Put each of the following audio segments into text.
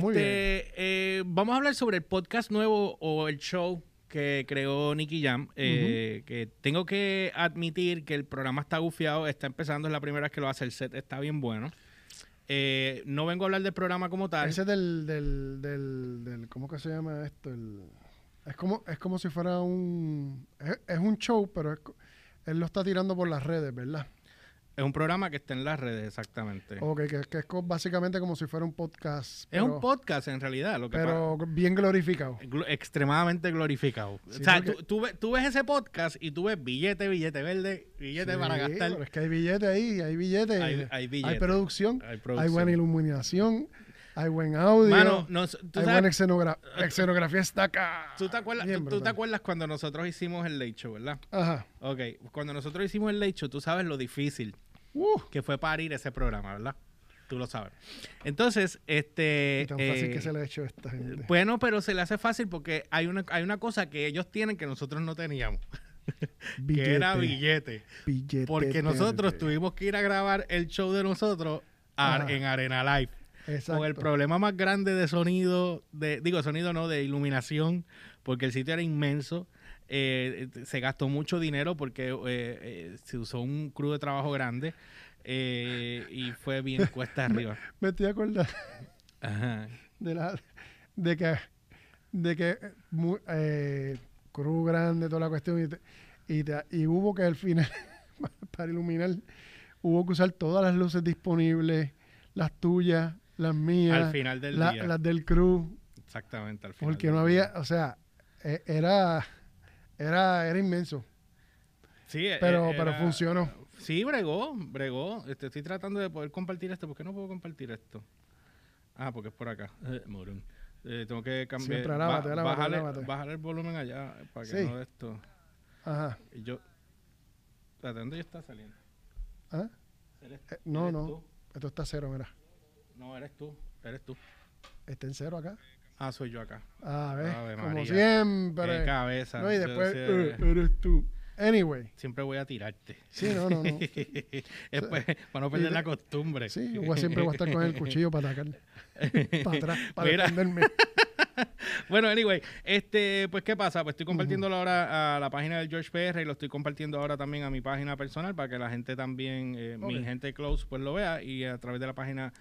muy bien. Este, eh, vamos a hablar sobre el podcast nuevo o el show que creó Nicky Jam. eh, Que tengo que admitir que el programa está gufiado, está empezando, es la primera vez que lo hace, el set está bien bueno. Eh, no vengo a hablar del programa como tal. Ese del, del, del, del- ¿cómo que se llama esto? El, es como, es como si fuera un, es, es un show, pero es él lo está tirando por las redes, ¿verdad? Es un programa que está en las redes, exactamente. Ok, que, que es co- básicamente como si fuera un podcast. es un podcast en realidad, lo que Pero bien glorificado. glo- extremadamente glorificado. Sí, o sea, porque- tú, tú ves, tú ves ese podcast y tú ves billete, billete verde, billete para Sí, gastar. es que hay billetes ahí, hay billetes. Hay- hay billetes. producción, Hay hay producción. buena iluminación, hay buen audio, Mano, nos- tú hay sabes- buena escenogra- escenografía está acá. ¿Tú te, acuerdas, Bien tú- tú te brutal. acuerdas cuando nosotros hicimos el Late Show, verdad? Ajá. Ok, cuando nosotros hicimos el Late Show, tú sabes lo difícil Uh, que fue parir ese programa, ¿verdad? Tú lo sabes. Entonces, este... y tan fácil eh, que se le ha hecho a esta gente. Bueno, pero se le hace fácil porque hay una, hay una cosa que ellos tienen que nosotros no teníamos, que era billete. Billete Porque nosotros tuvimos que ir a grabar el show de nosotros a- en Arena Live. Exacto. Con el problema más grande de sonido, de, digo sonido no, de iluminación, porque el sitio era inmenso. eh, se gastó mucho dinero porque eh, eh, se usó un crew de trabajo grande y fue bien cuesta arriba. Me estoy acordando Ajá. de la de que de que cruz grande toda la cuestión y, te- y, te- y hubo que al final para iluminar hubo que usar todas las luces disponibles las tuyas las mías Al final del la- día. las del crew Exactamente, al final. porque no día. había o sea e- era era era inmenso Sí, pero eh, pero era- funcionó Sí, bregó, bregó. Este, estoy tratando de poder compartir esto. ¿Por qué no puedo compartir esto? Ah, porque es por acá. Eh, morón. Eh, tengo que cambiar. Siempre lávate, ba- lávate. bájale el volumen allá para que Sí. no de esto. ajá Y yo. Espérate, ¿dónde ya está saliendo? ¿Ah? ¿Eres, Eh, no no tú? esto está cero mira No, eres tú. Eres tú. está en cero acá Ah, soy yo acá. a ver Ave como María. siempre Qué cabeza. No, y después eh, eres tú. Anyway. siempre voy a tirarte. Sí, no, no, no. Después, para no perder la costumbre. Sí, yo siempre voy a estar con el cuchillo para atacar. Para atrás, para Mira. defenderme. Bueno, anyway, este, pues, ¿qué pasa? Pues estoy compartiéndolo ahora a la página del George PR y lo estoy compartiendo ahora también a mi página personal para que la gente también, eh, mi gente close, pues lo vea y a través de la página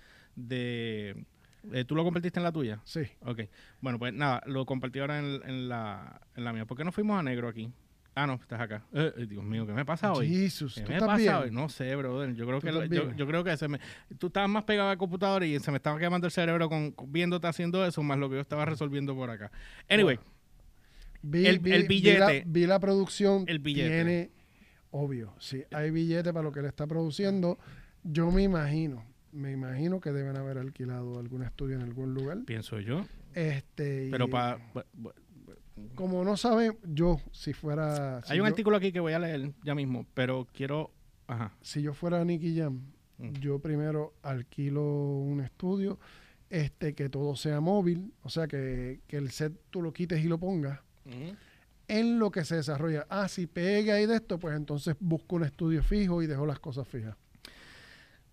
de... eh, ¿Tú lo compartiste en la tuya? Sí. Ok. Bueno, pues nada, lo compartí ahora en, en la, en la mía. ¿Por qué no fuimos a negro aquí? Ah, no, estás acá. Eh, eh, Dios mío, ¿qué me pasa hoy? Jesus, ¿Qué ¿tú me estás pasa bien? hoy? No sé, brother. Yo creo ¿Tú que lo- yo, creo que se me tú estabas más pegado al computador y se me estaba quemando el cerebro con, con- viéndote haciendo eso más lo que yo estaba resolviendo por acá. Anyway, Vi, El- vi- el vi la, billete. vi la producción. El billete. Tiene, obvio, sí, hay billete para lo que le está produciendo. Yo me imagino, me imagino que deben haber alquilado algún estudio en algún lugar. pienso yo, Este, y pero para como no saben, yo si fuera si hay un yo, artículo aquí que voy a leer ya mismo, pero quiero ajá. si yo fuera Nicky Jam, Mm. yo primero alquilo un estudio, este que todo sea móvil, o sea que, que el set tú lo quites y lo pongas en lo que se desarrolla. Ah, si pega ahí de esto, pues entonces busco un estudio fijo y dejo las cosas fijas.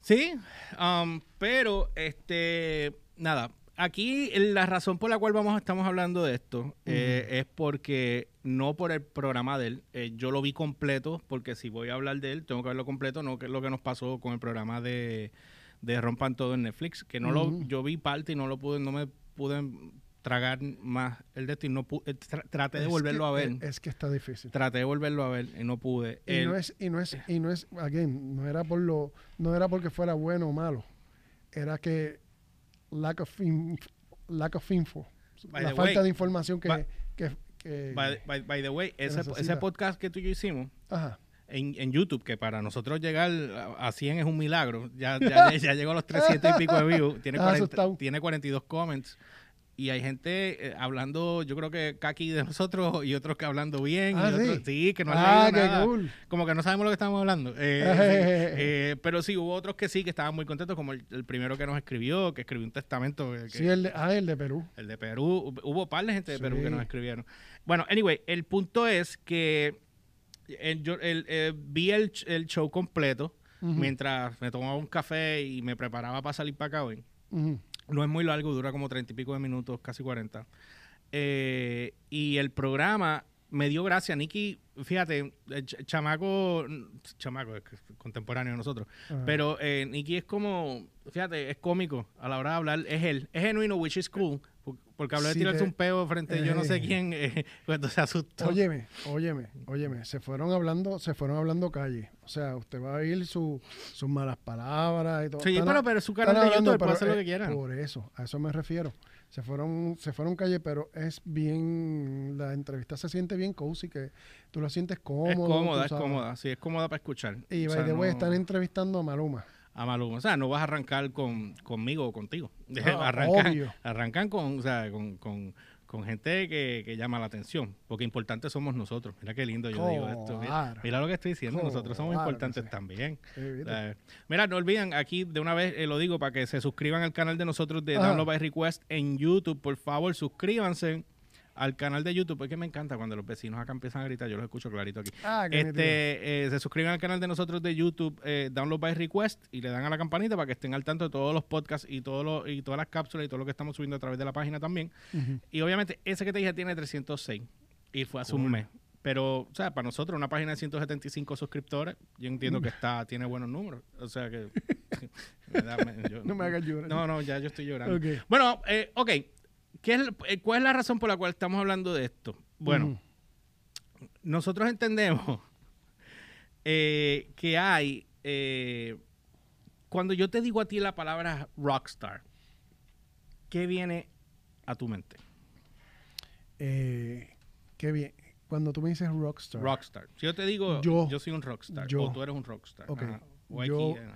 Sí, um, pero este, nada, aquí la razón por la cual vamos estamos hablando de esto eh, es porque no por el programa de él, eh, yo lo vi completo, porque si voy a hablar de él, tengo que verlo completo, no que es lo que nos pasó con el programa de, de Rompan Todo en Netflix, que no lo, yo vi parte y no lo pude, no me pude tragar más el de esto y no eh, tra- traté de Es volverlo que- a ver. Es, es que está difícil. Traté de volverlo a ver y no pude. Y El- no es, y no es, y no es, again, no era por lo, no era porque fuera bueno o malo. Era que lack of, inf- lack of info. By la falta way, de información que, by- que, que- by, by- by the way, ese, ese podcast que tú y yo hicimos, ajá. en, en YouTube, que para nosotros llegar a a 100 es un milagro. Ya, ya, ya llegó a los 300 y pico de views. Tiene, Ah, 40 asustado. tiene 42 comments. Y hay gente eh, hablando, yo creo que Kaki de nosotros y otros que hablando bien. y Ah, otros- ¿sí? sí, que no ah, qué nada. cool. Como que no sabemos lo que estamos hablando. Eh, eh, pero sí, hubo otros que sí, que estaban muy contentos, como el, el primero que nos escribió, que escribió un testamento. que- Sí, el de, ah, el de Perú. el de Perú, hub- hubo par de gente de Perú que nos escribieron. Bueno, anyway, el punto es que el- yo el- eh, vi el, show completo mientras me tomaba un café y me preparaba para salir para acá hoy. ujú. No es muy largo, dura como treinta y pico de minutos, casi 40. Eh, y el programa me dio gracia. Nicky, fíjate, el ch- chamaco, chamaco, es contemporáneo de nosotros. Ajá. Pero eh, Nicky es como, fíjate, es cómico a la hora de hablar. Es él, es genuino, which is cool. por- Porque habló de tirarse te- un peo frente a yo no sé Eh. quién, eh, cuando se asustó. Óyeme, óyeme, óyeme, se fueron hablando, se fueron hablando calle. O sea, usted va a oír su- sus malas palabras y todo. sí, Están pero, su canal de hablando, YouTube, puede pero hacer lo que quiera. Por eso, a eso me refiero. Se fueron, se fueron calle, pero es bien, la entrevista se siente bien cozy, que tú lo sientes cómodo. es cómoda, es cómoda, sí, es cómoda para escuchar. Y by the way, están entrevistando a Maluma. A Maluma. O sea, no vas a arrancar con, conmigo o contigo. Arrancan, obvio. arrancan con, o sea, con, con, con gente que, que llama la atención. Porque importantes somos nosotros. Mira qué lindo yo digo esto. Mira, lo que estoy diciendo. Nosotros somos Claro importantes sí. también. Mira, no olviden, aquí de una vez eh, lo digo para que se suscriban al canal de nosotros de. Download by Request en YouTube. Por favor, suscríbanse al canal de YouTube. Porque me encanta cuando los vecinos acá empiezan a gritar. Yo los escucho clarito aquí. Ah, qué. Este, eh, se suscriben al canal de nosotros de YouTube, eh, Download by Request, y le dan a la campanita para que estén al tanto de todos los podcasts y, todos los, y todas las cápsulas y todo lo que estamos subiendo a través de la página también. Y obviamente, ese que te dije tiene 306 y fue hace un mes. Pero, o sea, para nosotros, una página de 175 suscriptores, yo entiendo que está tiene buenos números. O sea que. me da- me- yo- No me hagas llorar. No, no, ya yo estoy llorando. Ok. Bueno, eh, ok. ¿Qué es, eh, ¿Cuál es la razón por la cual estamos hablando de esto? Bueno, nosotros entendemos eh, que hay. eh, cuando yo te digo a ti la palabra rockstar, ¿qué viene a tu mente? Eh, qué bien. Cuando tú me dices rockstar, Rockstar. Si yo te digo, yo, Yo- soy un rockstar, yo. o tú eres un rockstar. Ok. ajá, o Yo- eh.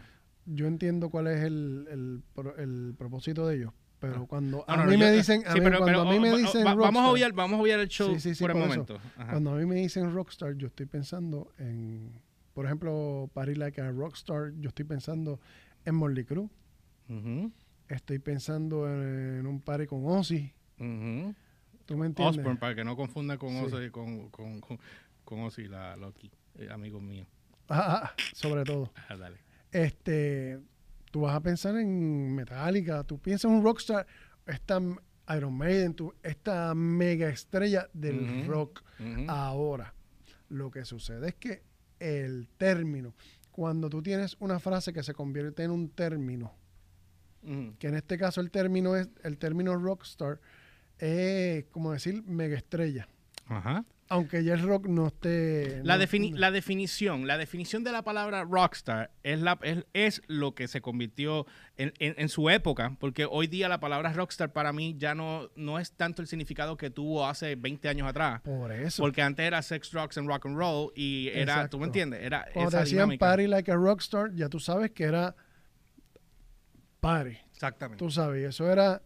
yo entiendo cuál es el, el propósito de ellos. Pero Ah. cuando a mí me dicen, pero- cuando a mí me dicen va- vamos a obviar, vamos a obviar el show Sí, sí, sí, por el por momento. Cuando a mí me dicen rockstar, yo estoy pensando en, por ejemplo, Party Like a Rockstar, yo estoy pensando en Morley Crue, Ujú, estoy pensando en, un party con Ozzy, ujú. ¿tú me entiendes? Osborne, para que no confunda con. Ozzy, con, con, con, con Ozzy, la Loki, eh, amigo mío. Ah, ah, sobre todo. Ah, dale. Este, tú vas a pensar en Metallica, tú piensas en un rockstar, esta Iron Maiden, tú, esta mega estrella del rock. Ahora, lo que sucede es que el término, cuando tú tienes una frase que se convierte en un término, que en este caso el término es el término rockstar, es como decir mega estrella. Ajá. Aunque ya el rock no esté. La, no- defini- la definición, la definición de la palabra rockstar es, la, es, es lo que se convirtió en, en- en su época, porque hoy día la palabra rockstar para mí ya no, no es tanto el significado que tuvo hace 20 años atrás. Por eso. Porque antes era sex, drugs and rock and roll y era, Exacto. ¿tú me entiendes? Era Cuando te esa decían dinámica. party like a rockstar, ya tú sabes que era party. Exactamente, Tú sabes, eso era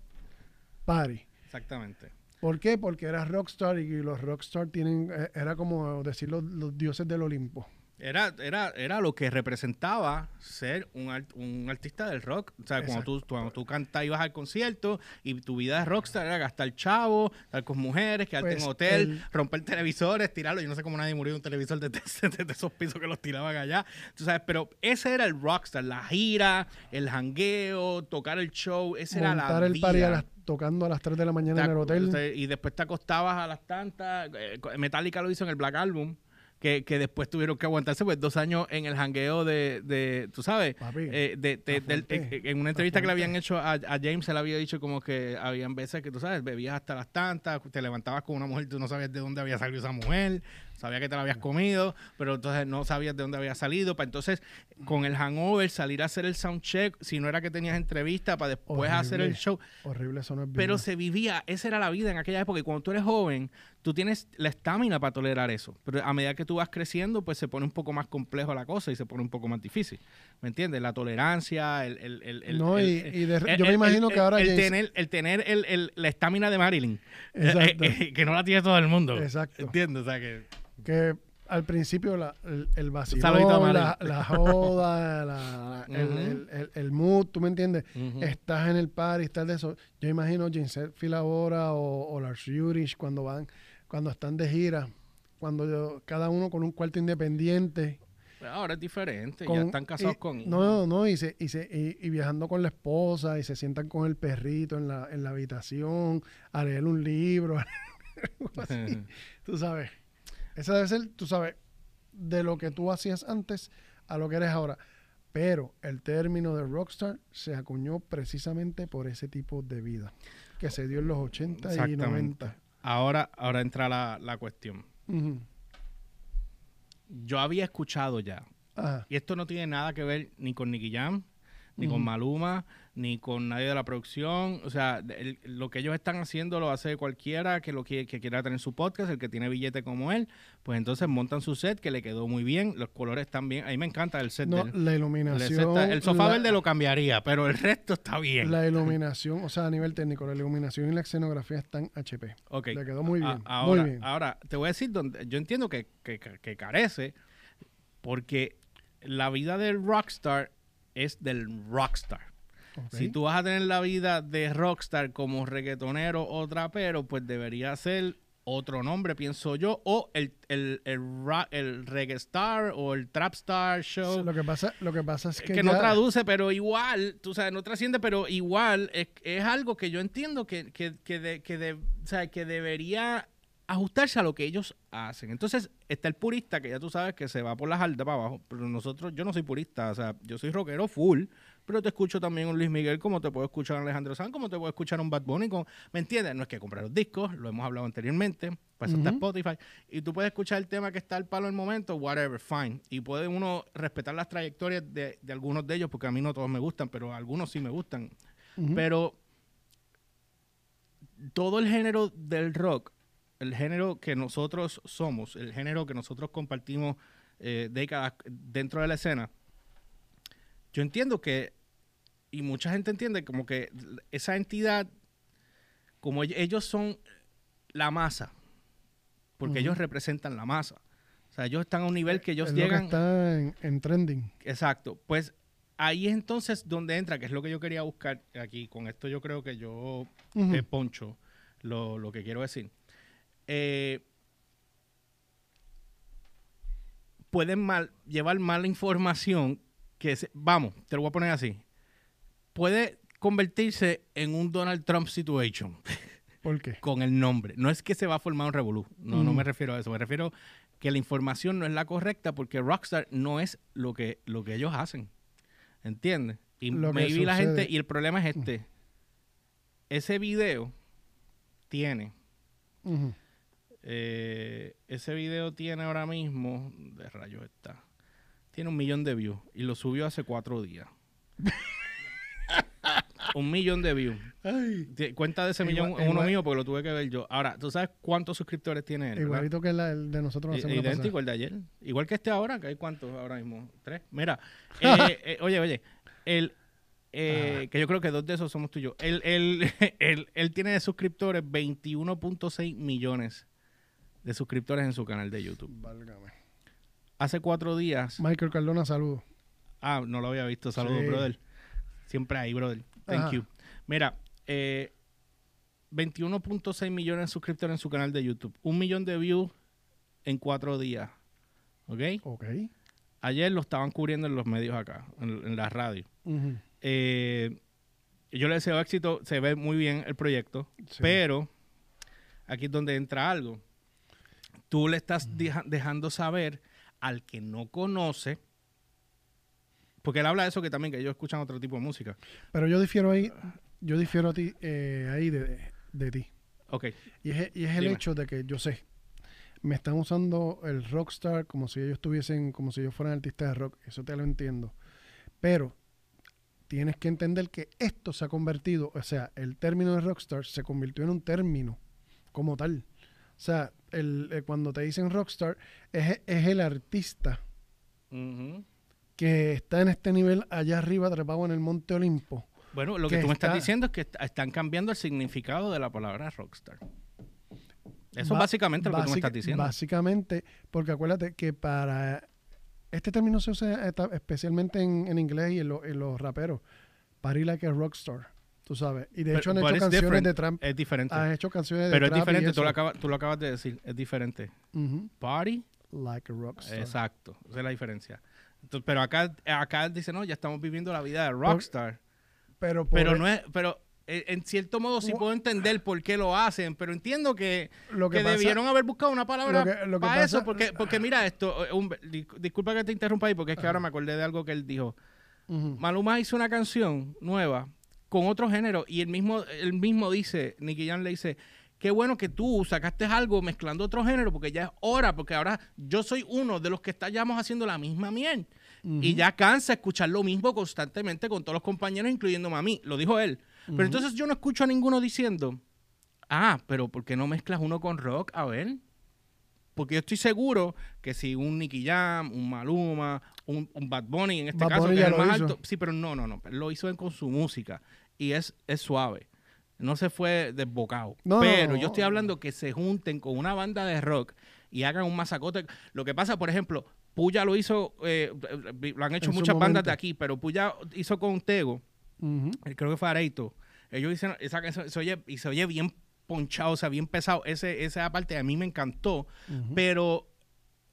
party. exactamente. ¿Por qué? Porque era rockstar y los rockstar tienen, eh, era como decir los, los dioses del Olimpo. Era, era, era lo que representaba ser un, art- un artista del rock. O sea, cuando tú, cuando tú cantas, ibas al concierto y tu vida de rockstar era gastar chavo, estar con mujeres, quedarte Pues en hotel, el- romper televisores, tirarlo. Yo no sé cómo nadie murió de un televisor de, de- de esos pisos que los tiraban allá. Tú sabes, pero ese era el rockstar, la gira, el jangueo, tocar el show, ese era Montar la el party a vida. las- tocando a las 3 de la mañana Te en el hotel. sea, y después te acostabas a las tantas. eh, Metallica lo hizo en el Black Album. Que, que después tuvieron que aguantarse pues dos años en el jangueo de, de tú sabes, Papi, eh, de, del- eh, en una entrevista que le habían hecho a, a James, se le había dicho como que habían veces que tú sabes, bebías hasta las tantas, te levantabas con una mujer, tú no sabías de dónde había salido esa mujer, sabías que te la habías comido, pero entonces no sabías de dónde había salido, para entonces con el hangover salir a hacer el sound check, si no era que tenías entrevista, para después hacer el show. Horrible, eso no es Pero se vivía, esa era la vida en aquella época. Y cuando tú eres joven, tú tienes la estamina para tolerar eso. Pero a medida que tú vas creciendo, pues se pone un poco más complejo la cosa y se pone un poco más difícil. ¿Me entiendes? La tolerancia, el... el, el, No, el- y- de- el- yo me imagino que ahora El, James- tener, el tener el, la estamina de Marilyn. Exacto. eh, eh, que no la tiene todo el mundo. Exacto. ¿Entiendes? O sea que... que al principio la, el, el vacilón, la, la joda, la- el, el- el- el mood, ¿tú me entiendes? Estás en el party, estás de eso. Yo imagino James Hetfield ahora o, o Lars Ulrich cuando van, cuando están de gira, cuando yo- cada uno con un cuarto independiente. Ahora es diferente, ya están casados y- con hijos. No, no, y, se, y, se, y, y viajando con la esposa y se sientan con el perrito en la, en la habitación a leer un libro, algo así. Tú sabes. Esa debe ser, tú sabes, de lo que tú hacías antes a lo que eres ahora. Pero el término de rockstar se acuñó precisamente por ese tipo de vida que se dio en los 80 y Exactamente. 90. Ahora, ahora entra la, la cuestión. Yo había escuchado ya, Ajá. y esto no tiene nada que ver ni con Nicky Jam, ni con. Maluma, ni con nadie de la producción. O sea, el- lo que ellos están haciendo lo hace cualquiera que lo que, que quiera tener su podcast, el que tiene billete como él. Pues entonces montan su set que le quedó muy bien, los colores están bien. A mí me encanta el set No, la El, iluminación. set el sofá la- verde lo cambiaría, pero el resto está bien. La iluminación, o sea, a nivel técnico, la iluminación y la escenografía están HP. Ok. Le quedó muy A- bien. ahora, muy bien. ahora, te voy a decir donde yo entiendo que, que- que carece, porque la vida del rockstar es del rockstar. Si tú vas a tener la vida de rockstar como reggaetonero o trapero, pues debería ser otro nombre, pienso yo, o el, el, el, reggae star o el trap star show. Lo que pasa, lo que pasa es que que, no traduce, pero igual, tú sabes, no trasciende, pero igual es, es algo que yo entiendo que, que, que, de- que de- o sea, que debería ajustarse a lo que ellos hacen. Entonces, está el purista, que ya tú sabes que se va por las altas para abajo, pero nosotros, yo no soy purista, o sea, yo soy rockero full, pero te escucho también un Luis Miguel, como te puedo escuchar un Alejandro Sanz, como te puedo escuchar un Bad Bunny, como- ¿me entiendes? No es que comprar los discos, lo hemos hablado anteriormente, para eso está. Spotify, y tú puedes escuchar el tema que está al palo en el momento, whatever, fine. Y puede uno respetar las trayectorias de, de algunos de ellos, porque a mí no todos me gustan, pero algunos sí me gustan. Pero todo el género del rock, el género que nosotros somos, el género que nosotros compartimos eh, décadas dentro de la escena, yo entiendo que, y mucha gente entiende como que esa entidad, como ell- ellos son la masa, porque ellos representan la masa. O sea, ellos están a un nivel que ellos es lo que llegan... está en, en trending. Exacto. Pues ahí es entonces donde entra, que es lo que yo quería buscar aquí. Con esto yo creo que yo eh, poncho lo, lo que quiero decir. Eh, pueden mal, llevar mala información que, se- vamos, te lo voy a poner así. Puede convertirse en un Donald Trump situation ¿Por qué? con el nombre. No es que se va a formar un revolú. No, no Mm. me refiero a eso. Me refiero que la información no es la correcta porque Rockstar no es lo que, lo que ellos hacen. ¿Entiendes? Y Lo maybe la gente, y el problema es este. Ese video tiene, eh, ese video tiene ahora mismo, de rayos está, tiene un millón de views y lo subió hace cuatro días. un millón de views. Ay, Cuenta de ese Igual- millón en uno igual- mío porque lo tuve que ver yo. Ahora, ¿tú sabes cuántos suscriptores tiene él? verdad? igualito que la- el de nosotros la semana idéntico pasada. el de ayer. Igual que este ahora, que hay cuántos ahora mismo. Tres. Mira, eh, eh, oye, oye, el, eh, Ah. que yo creo que dos de esos somos tú y yo. Él, él, él, él tiene de suscriptores 21.6 millones de suscriptores en su canal de YouTube. Válgame. Hace cuatro días. Michael Cardona, saludos. Ah, no lo había visto. Saludos, Sí. brother. Siempre ahí, brother. Thank Ajá. you. Mira, eh, 21.6 millones de suscriptores en su canal de YouTube. Un millón de views en cuatro días. ¿Ok? Ok. Ayer lo estaban cubriendo en los medios acá, en, en la radio. Eh, yo le deseo éxito. Se ve muy bien el proyecto. Sí. Pero aquí es donde entra algo. Tú le estás deja- dejando saber al que no conoce, porque él habla de eso que también que ellos escuchan otro tipo de música. Pero yo difiero ahí, yo difiero a ti, eh, ahí de, de ti. Ok, Y es, y es el Dime. hecho de que yo sé, me están usando el rockstar como si ellos tuviesen, como si ellos fueran artistas de rock. Eso te lo entiendo. Pero tienes que entender que esto se ha convertido, o sea, el término de rockstar se convirtió en un término como tal. O sea, el, eh, cuando te dicen rockstar, es, es el artista que está en este nivel allá arriba, trepado en el Monte Olimpo. Bueno, lo que, Que tú me estás está- diciendo es que est- están cambiando el significado de la palabra rockstar. Eso es básicamente lo que tú me estás diciendo. Básicamente, porque acuérdate que para este término se usa eta- especialmente en, en inglés y en, lo- en los raperos. Party like a rockstar, tú sabes. Y de Pero- hecho han hecho canciones different. de Trump. Es diferente. Han hecho canciones de Pero es diferente, tú lo, acabas, tú lo acabas de decir, es diferente. Party like a rockstar. Exacto, esa es la diferencia. Entonces, pero acá, acá dice, no, ya estamos viviendo la vida de rockstar. Pero, Pero no es, pero eh, en cierto modo sí puedo entender por qué lo hacen, pero entiendo que, lo que, que, pasa- debieron haber buscado una palabra lo que- lo que para eso, porque, porque mira esto, eh, un- di- disculpa que te interrumpa ahí, porque es que ahora me acordé de algo que él dijo. Ujú. Maluma hizo una canción nueva con otro género y él mismo, él mismo dice, Nicky Jam le dice, qué bueno que tú sacaste algo mezclando otro género porque ya es hora, porque ahora yo soy uno de los que estamos haciendo la misma miel. Y ya cansa escuchar lo mismo constantemente con todos los compañeros, incluyéndome a mí. Lo dijo él. Pero entonces yo no escucho a ninguno diciendo, ah, pero ¿por qué no mezclas uno con rock? A ver. Porque yo estoy seguro que si un Nicky Jam, un Maluma, un, un Bad Bunny, en este Bad caso, Bunny que es el más hizo. alto. Sí, pero no, no, no. Lo hizo él con su música. Y es, es suave. No se fue desbocado. No, pero no. yo estoy hablando que se junten con una banda de rock y hagan un masacote. Lo que pasa, por ejemplo, Puya lo hizo, eh, lo han hecho En muchas bandas de aquí, pero Puya hizo con Tego, eh, creo que fue Areito. Ellos hicieron esa canción, se oye, y se oye bien ponchado, o sea, bien pesado. Ese, esa parte a mí me encantó, Ujú. pero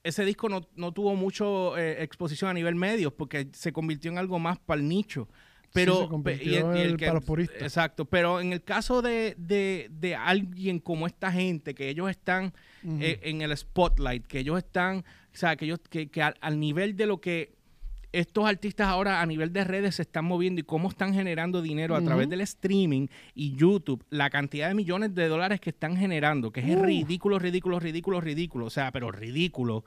ese disco no, no tuvo mucho eh, exposición a nivel medios porque se convirtió en algo más para el nicho. Pero, se el-. Exacto, pero en el caso de, de, de alguien como esta gente, que ellos están eh, en el spotlight, que ellos están, o sea, que ellos, que, que al, al nivel de lo que estos artistas ahora a nivel de redes se están moviendo y cómo están generando dinero a través del streaming y YouTube, la cantidad de millones de dólares que están generando, que es Uh. ridículo, ridículo, ridículo, ridículo, o sea, pero ridículo,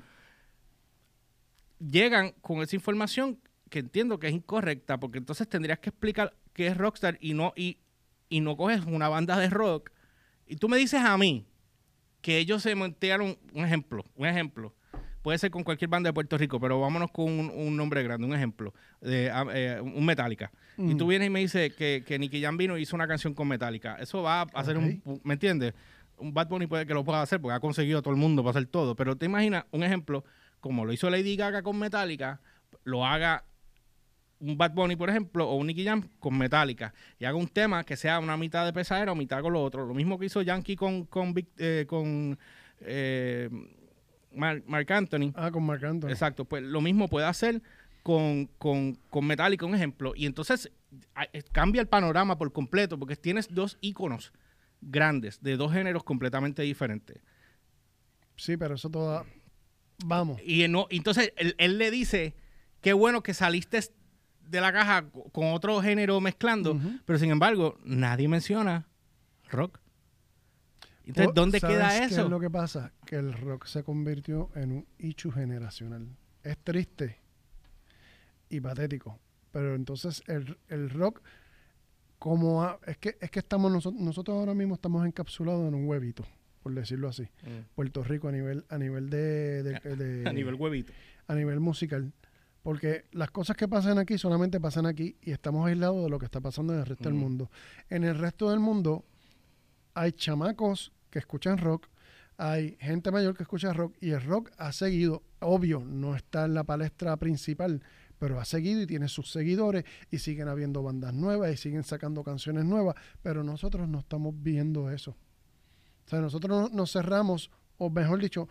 llegan con esa información que entiendo que es incorrecta, porque entonces tendrías que explicar qué es Rockstar y no, y, y no coges una banda de rock. Y tú me dices a mí que ellos se montaron, un ejemplo, un ejemplo, puede ser con cualquier banda de Puerto Rico, pero vámonos con un, un nombre grande, un ejemplo, de, ah, eh, un Metallica. Y tú vienes y me dices que, que Nicky Jam vino y hizo una canción con Metallica. Eso va a hacer un. ¿me entiendes? Un Bad Bunny puede que lo pueda hacer porque ha conseguido a todo el mundo para hacer todo. Pero te imaginas, un ejemplo, como lo hizo Lady Gaga con Metallica, lo haga un Bad Bunny, por ejemplo, o un Nicky Jam con Metallica y haga un tema que sea una mitad de pesadera o mitad con lo otro. Lo mismo que hizo Yankee con, con, eh, con eh, Mar- Marc Anthony. Ah, con Marc Anthony. Exacto, pues lo mismo puede hacer con, con, con Metallica, un ejemplo. Y entonces a- eh, cambia el panorama por completo porque tienes dos íconos grandes de dos géneros completamente diferentes. Sí, pero eso toda... Vamos. Y no, entonces él, él le dice, qué bueno que saliste de la caja co- con otro género mezclando, pero sin embargo nadie menciona rock. Entonces, ¿dónde ¿sabes queda qué eso? es lo que pasa? Que el rock se convirtió en un issue generacional. Es triste y patético. Pero entonces el, el rock, como es que es que estamos nosotros, nosotros ahora mismo estamos encapsulados en un huevito, por decirlo así. Puerto Rico a nivel, a nivel de, de- de- A nivel huevito. a nivel musical. Porque las cosas que pasan aquí solamente pasan aquí y estamos aislados de lo que está pasando en el resto del mundo. En el resto del mundo hay chamacos que escuchan rock, hay gente mayor que escucha rock y el rock ha seguido, obvio, no está en la palestra principal, pero ha seguido y tiene sus seguidores y siguen habiendo bandas nuevas y siguen sacando canciones nuevas, pero nosotros no estamos viendo eso. O sea, nosotros no- nos cerramos, o mejor dicho,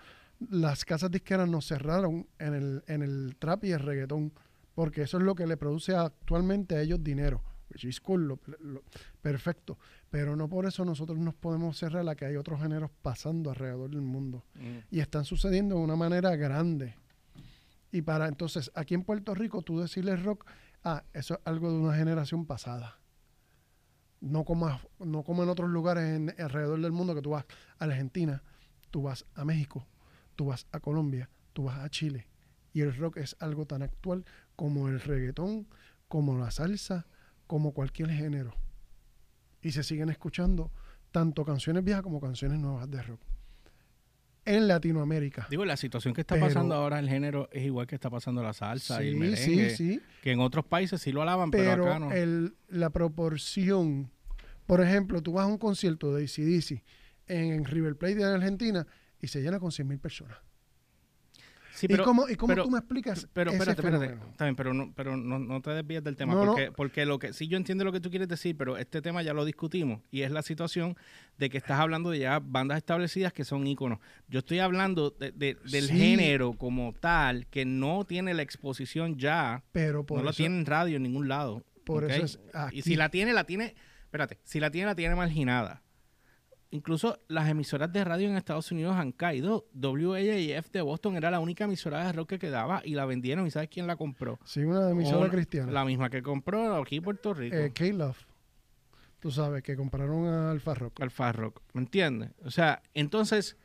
las casas disqueras nos cerraron en el, en el trap y el reggaetón, porque eso es lo que le produce actualmente a ellos dinero. Which is cool, lo- lo- perfecto. Pero no por eso nosotros nos podemos cerrar a que hay otros géneros pasando alrededor del mundo. Y están sucediendo de una manera grande. Y para entonces, aquí en Puerto Rico, tú decirle rock, ah, eso es algo de una generación pasada. No como, a- no como en otros lugares en- alrededor del mundo que tú vas a Argentina, tú vas a México, tú vas a Colombia, tú vas a Chile. Y el rock es algo tan actual como el reggaetón, como la salsa, como cualquier género. Y se siguen escuchando tanto canciones viejas como canciones nuevas de rock. En Latinoamérica. Digo, la situación que está Pero- pasando ahora el género es igual que está pasando la salsa y el Sí, merengue, sí, sí. que en otros países sí lo alaban, pero, Pero acá no. el, la proporción, por ejemplo, tú vas a un concierto de ACDC en River Plate de Argentina y se llena con 100.000 personas. Sí, ¿Y cómo, y cómo pero- tú me explicas Pero ese espérate, espérate. fenómeno? Está bien, pero no, pero no, no te desvíes del tema. No, no. porque, lo que sí yo entiendo lo que tú quieres decir, pero este tema ya lo discutimos. Y es la situación de que estás hablando de ya bandas establecidas que son íconos. Yo estoy hablando de- de- del Sí. género como tal, que no tiene la exposición ya. Pero por no lo eso, tiene en radio en ningún lado. por eso es Y si la tiene, la tiene. Espérate, si la tiene, la tiene marginada. Incluso las emisoras de radio en Estados Unidos han caído. WAAF de Boston era la única emisora de rock que quedaba y la vendieron. ¿Y sabes quién la compró? Sí, una emisora Una- cristiana. La misma que compró aquí en Puerto Rico. eh, K-Love. Tú sabes, que compraron a Alfa Rock. Alfa Rock. ¿Me entiendes? O sea, entonces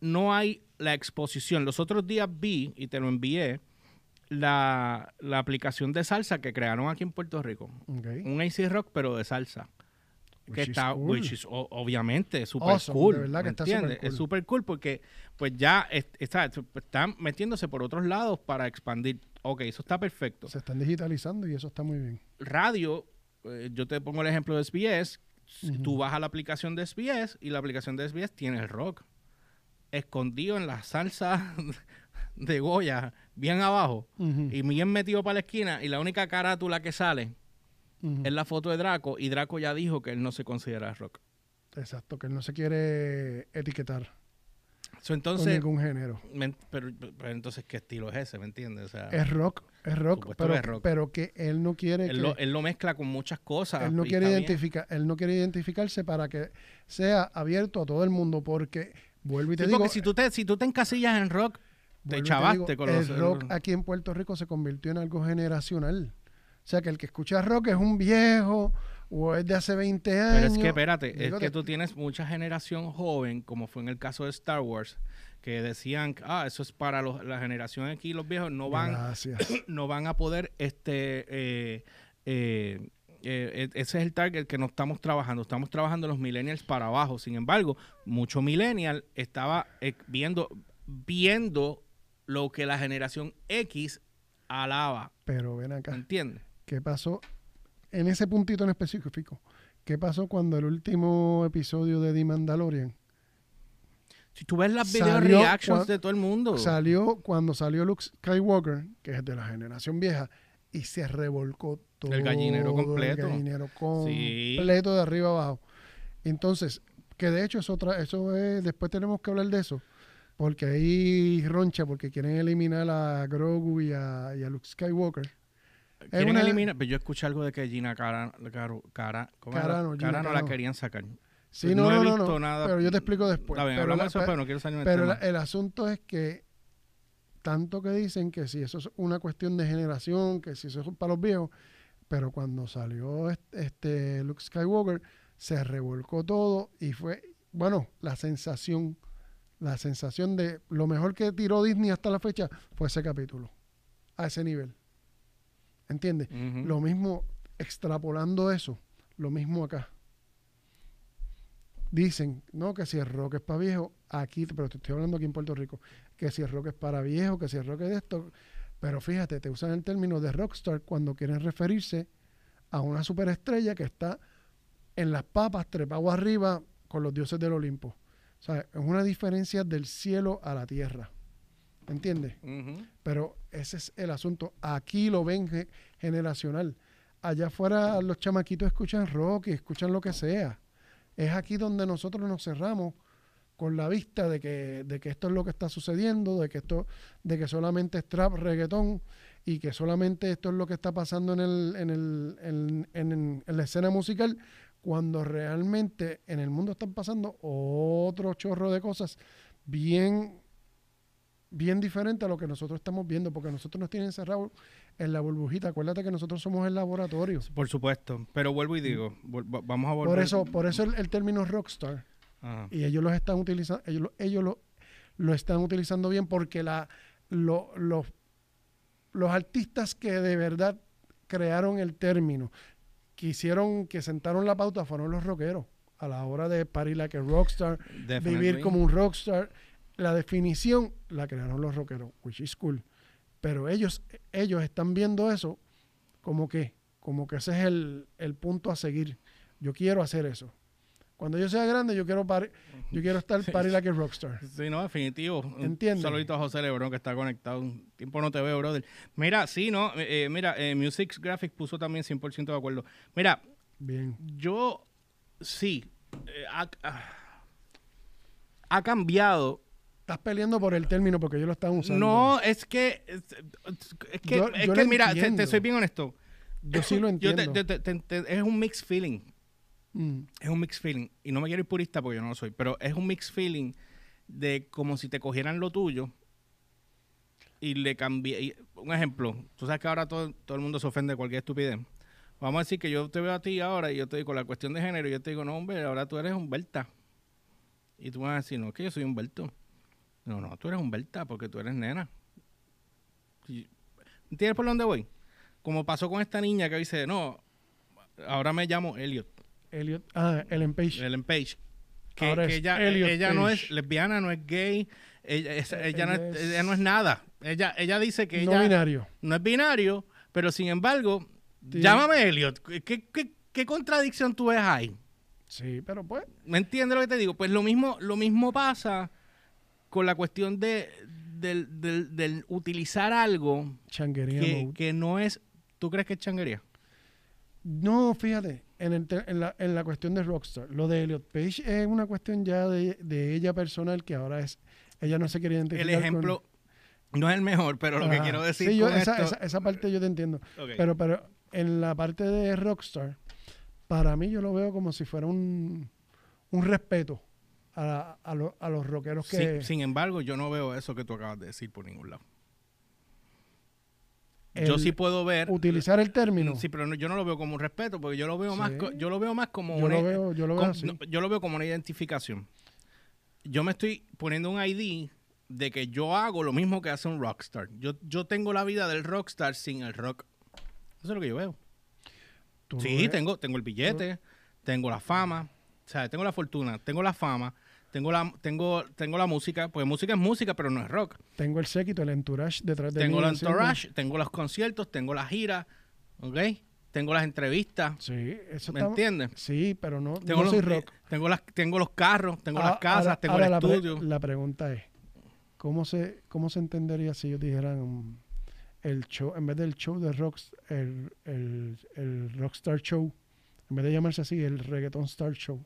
no hay la exposición. Los otros días vi, y te lo envié, la, la aplicación de salsa que crearon aquí en Puerto Rico. Un AC Rock, pero de salsa. Which que is está, cool. which is, o- obviamente, súper Awesome, cool. de verdad que ¿me está entiendes? supercool. Es súper cool porque pues ya es- está, están metiéndose por otros lados para expandir. Ok, eso está perfecto. Se están digitalizando y eso está muy bien. radio, eh, yo te pongo el ejemplo de SBS, tú vas a la aplicación de SBS y la aplicación de SBS tiene el rock escondido en la salsa de Goya, bien abajo Ujú, y bien metido para la esquina y la única carátula que sale es la foto de Draco y Draco ya dijo que él no se considera rock. Exacto, que él no se quiere etiquetar So, con entonces, ningún género. pero, pero entonces, ¿qué estilo es ese? ¿Me entiendes? O sea, Es rock, es rock, pero, que es rock. pero que él no quiere él, que, lo, él lo mezcla con muchas cosas. él no quiere identificar, él no quiere identificarse para que sea abierto a todo el mundo, porque vuelvo y te Sí, digo, porque si tú, te, si tú te encasillas en rock, te chavaste digo, con el los... rock aquí en Puerto Rico se convirtió en algo generacional. O sea, que el que escucha rock es un viejo o es de hace 20 años. Pero es que, espérate, es que que- tú tienes mucha generación joven, como fue en el caso de Star Wars, que decían, ah, eso es para los- la generación aquí, los viejos no van, no van a poder, este, eh, eh, eh, e- ese es el target que no estamos trabajando, estamos trabajando los millennials para abajo. Sin embargo, mucho millennial estaba viendo, viendo lo que la generación X alaba, Pero ven acá. ¿entiendes? ¿Qué pasó en ese puntito en específico? ¿Qué pasó cuando el último episodio de The Mandalorian Si tú ves las video reactions de todo el mundo. salió cuando salió Luke Skywalker, que es de la generación vieja, y se revolcó todo El gallinero completo. El gallinero Sí. completo de arriba abajo. Entonces, que de hecho es otra, eso es, después tenemos que hablar de eso, porque ahí roncha, porque quieren eliminar a Grogu y a, y a Luke Skywalker. Quieren una- eliminar, pero yo escuché algo de que Gina Cara, Cara, ¿cómo era? Carano, Gina Carano la querían sacar. Sí, Pues no, no he no, no, visto no, nada. Pero yo te explico después. Bien, pero la- eso, pe- pero no quiero salir el Pero el asunto es que tanto que dicen que si eso es una cuestión de generación, que si eso es para los viejos, pero cuando salió este, este Luke Skywalker se revolcó todo y fue, bueno, la sensación, la sensación de lo mejor que tiró Disney hasta la fecha fue ese capítulo, a ese nivel. ¿Entiendes? Lo mismo, extrapolando eso, lo mismo acá. Dicen, no, que si el rock es para viejo, aquí, pero te estoy hablando aquí en Puerto Rico, que si el rock es para viejo, que si el rock es de esto. Pero fíjate, te usan el término de rockstar cuando quieren referirse a una superestrella que está en las papas, trepado arriba con los dioses del Olimpo. O sea, es una diferencia del cielo a la tierra. ¿Entiendes? Pero ese es el asunto. Aquí lo ven ge- generacional. Allá afuera los chamaquitos escuchan rock y escuchan lo que sea. Es aquí donde nosotros nos cerramos con la vista de que, de que esto es lo que está sucediendo, de que esto, de que solamente es trap, reggaetón, y que solamente esto es lo que está pasando en el, en el, en, en- en la escena musical, cuando realmente en el mundo están pasando otro chorro de cosas bien bien diferente a lo que nosotros estamos viendo, porque nosotros nos tienen encerrados en la burbujita. Acuérdate que nosotros somos el laboratorio. Por supuesto, pero vuelvo y digo, vamos a volver. Por eso, por eso el, el término rockstar, Ajá. y ellos los están utilizando, ellos, lo- ellos lo, lo están utilizando bien porque la, lo- los- los artistas que de verdad crearon el término, que hicieron, que sentaron la pauta, fueron los rockeros. A la hora de parir la que rockstar, vivir como un rockstar. La definición la crearon los rockeros, which is cool. Pero ellos, ellos están viendo eso como que, como que ese es el, el punto a seguir. Yo quiero hacer eso. Cuando yo sea grande, yo quiero par- yo quiero estar party like a rockstar. Sí, no, definitivo. Un ¿Entiendes? saludito a José Lebrón que está conectado. Un tiempo no te veo, brother. Mira, sí, no. eh, eh, mira, eh, Music Graphics puso también 100% de acuerdo. Mira, Bien. yo sí. eh, ha, ha- ha cambiado. Estás peleando por el término porque yo lo estaba usando. No, es que. Es, es que, Yo- es yo que mira, te, soy bien honesto. Yo sí lo Yo te- entiendo. te- te- te- es un mixed feeling. Mm, Es un mixed feeling. Y no me quiero ir purista porque yo no lo soy. Pero es un mixed feeling de como si te cogieran lo tuyo y le cambié. Un ejemplo. Tú sabes que ahora todo, todo el mundo se ofende de cualquier estupidez. Vamos a decir que yo te veo a ti ahora y yo te digo con la cuestión de género. Y yo te digo, no, hombre, ahora tú eres Humberta. Y tú vas a decir, no, es que yo soy Humberto. No, no, tú eres Humberta porque tú eres nena. ¿Entiendes por dónde voy? Como pasó con esta niña que dice, no, ahora me llamo Elliot. Elliot. Ah, Ellen Page. Ellen Page. Que, Ahora que es ella, Elliot ella no es lesbiana, no es gay, ella, es- Eh, ella, no, es, es- ella no es nada. Ella, ella dice que no ella binario. no es binario, pero sin embargo, Sí. llámame Elliot. ¿Qué, qué, qué contradicción tú ves ahí? Sí, pero pues. ¿Me entiendes lo que te digo? Pues lo mismo, lo mismo pasa con la cuestión de del, del- del utilizar algo Changuería que, mode. que no es... ¿Tú crees que es changuería? No, fíjate, en, el en, la, en la cuestión de Rockstar, lo de Elliot Page es una cuestión ya de, de ella personal que ahora es, ella no se quería identificar El con- ejemplo no es el mejor, pero lo que quiero decir Sí, yo- con esa, esto- esa, esa parte yo te entiendo. Pero, pero en la parte de Rockstar, para mí yo lo veo como si fuera un, un respeto a, a, lo- a los rockeros que... Sin, sin embargo, yo no veo eso que tú acabas de decir por ningún lado. el yo sí puedo ver. Utilizar el término. Sí, pero no- yo no lo veo como un respeto, porque yo lo veo más, Sí. yo lo veo más como yo, una, lo veo, yo lo veo como- así. no, yo lo veo como una identificación. Yo me estoy poniendo un ID de que yo hago lo mismo que hace un rockstar. Yo, yo tengo la vida del rockstar sin el rock. Eso es lo que yo veo. Sí, ves. tengo, tengo el billete, tengo la fama, o sea, tengo la fortuna, tengo la fama, tengo la, tengo, tengo la música, pues música es música, pero no es rock. Tengo el séquito, el entourage detrás de Tengo mí el entourage, tengo los conciertos, tengo las giras, ¿ok? Tengo las entrevistas, Sí, eso ¿me está- entiendes? Sí, pero no, Tengo, no soy los, rock. eh, tengo, las, tengo los carros, tengo Ah, las casas, ahora- tengo ahora el la pre- estudio. La pregunta es, ¿cómo se, ¿cómo se entendería si ellos dijeran el show, en vez del show de rock, el, el, el Rockstar Show, en vez de llamarse así, el Reggaeton Star Show?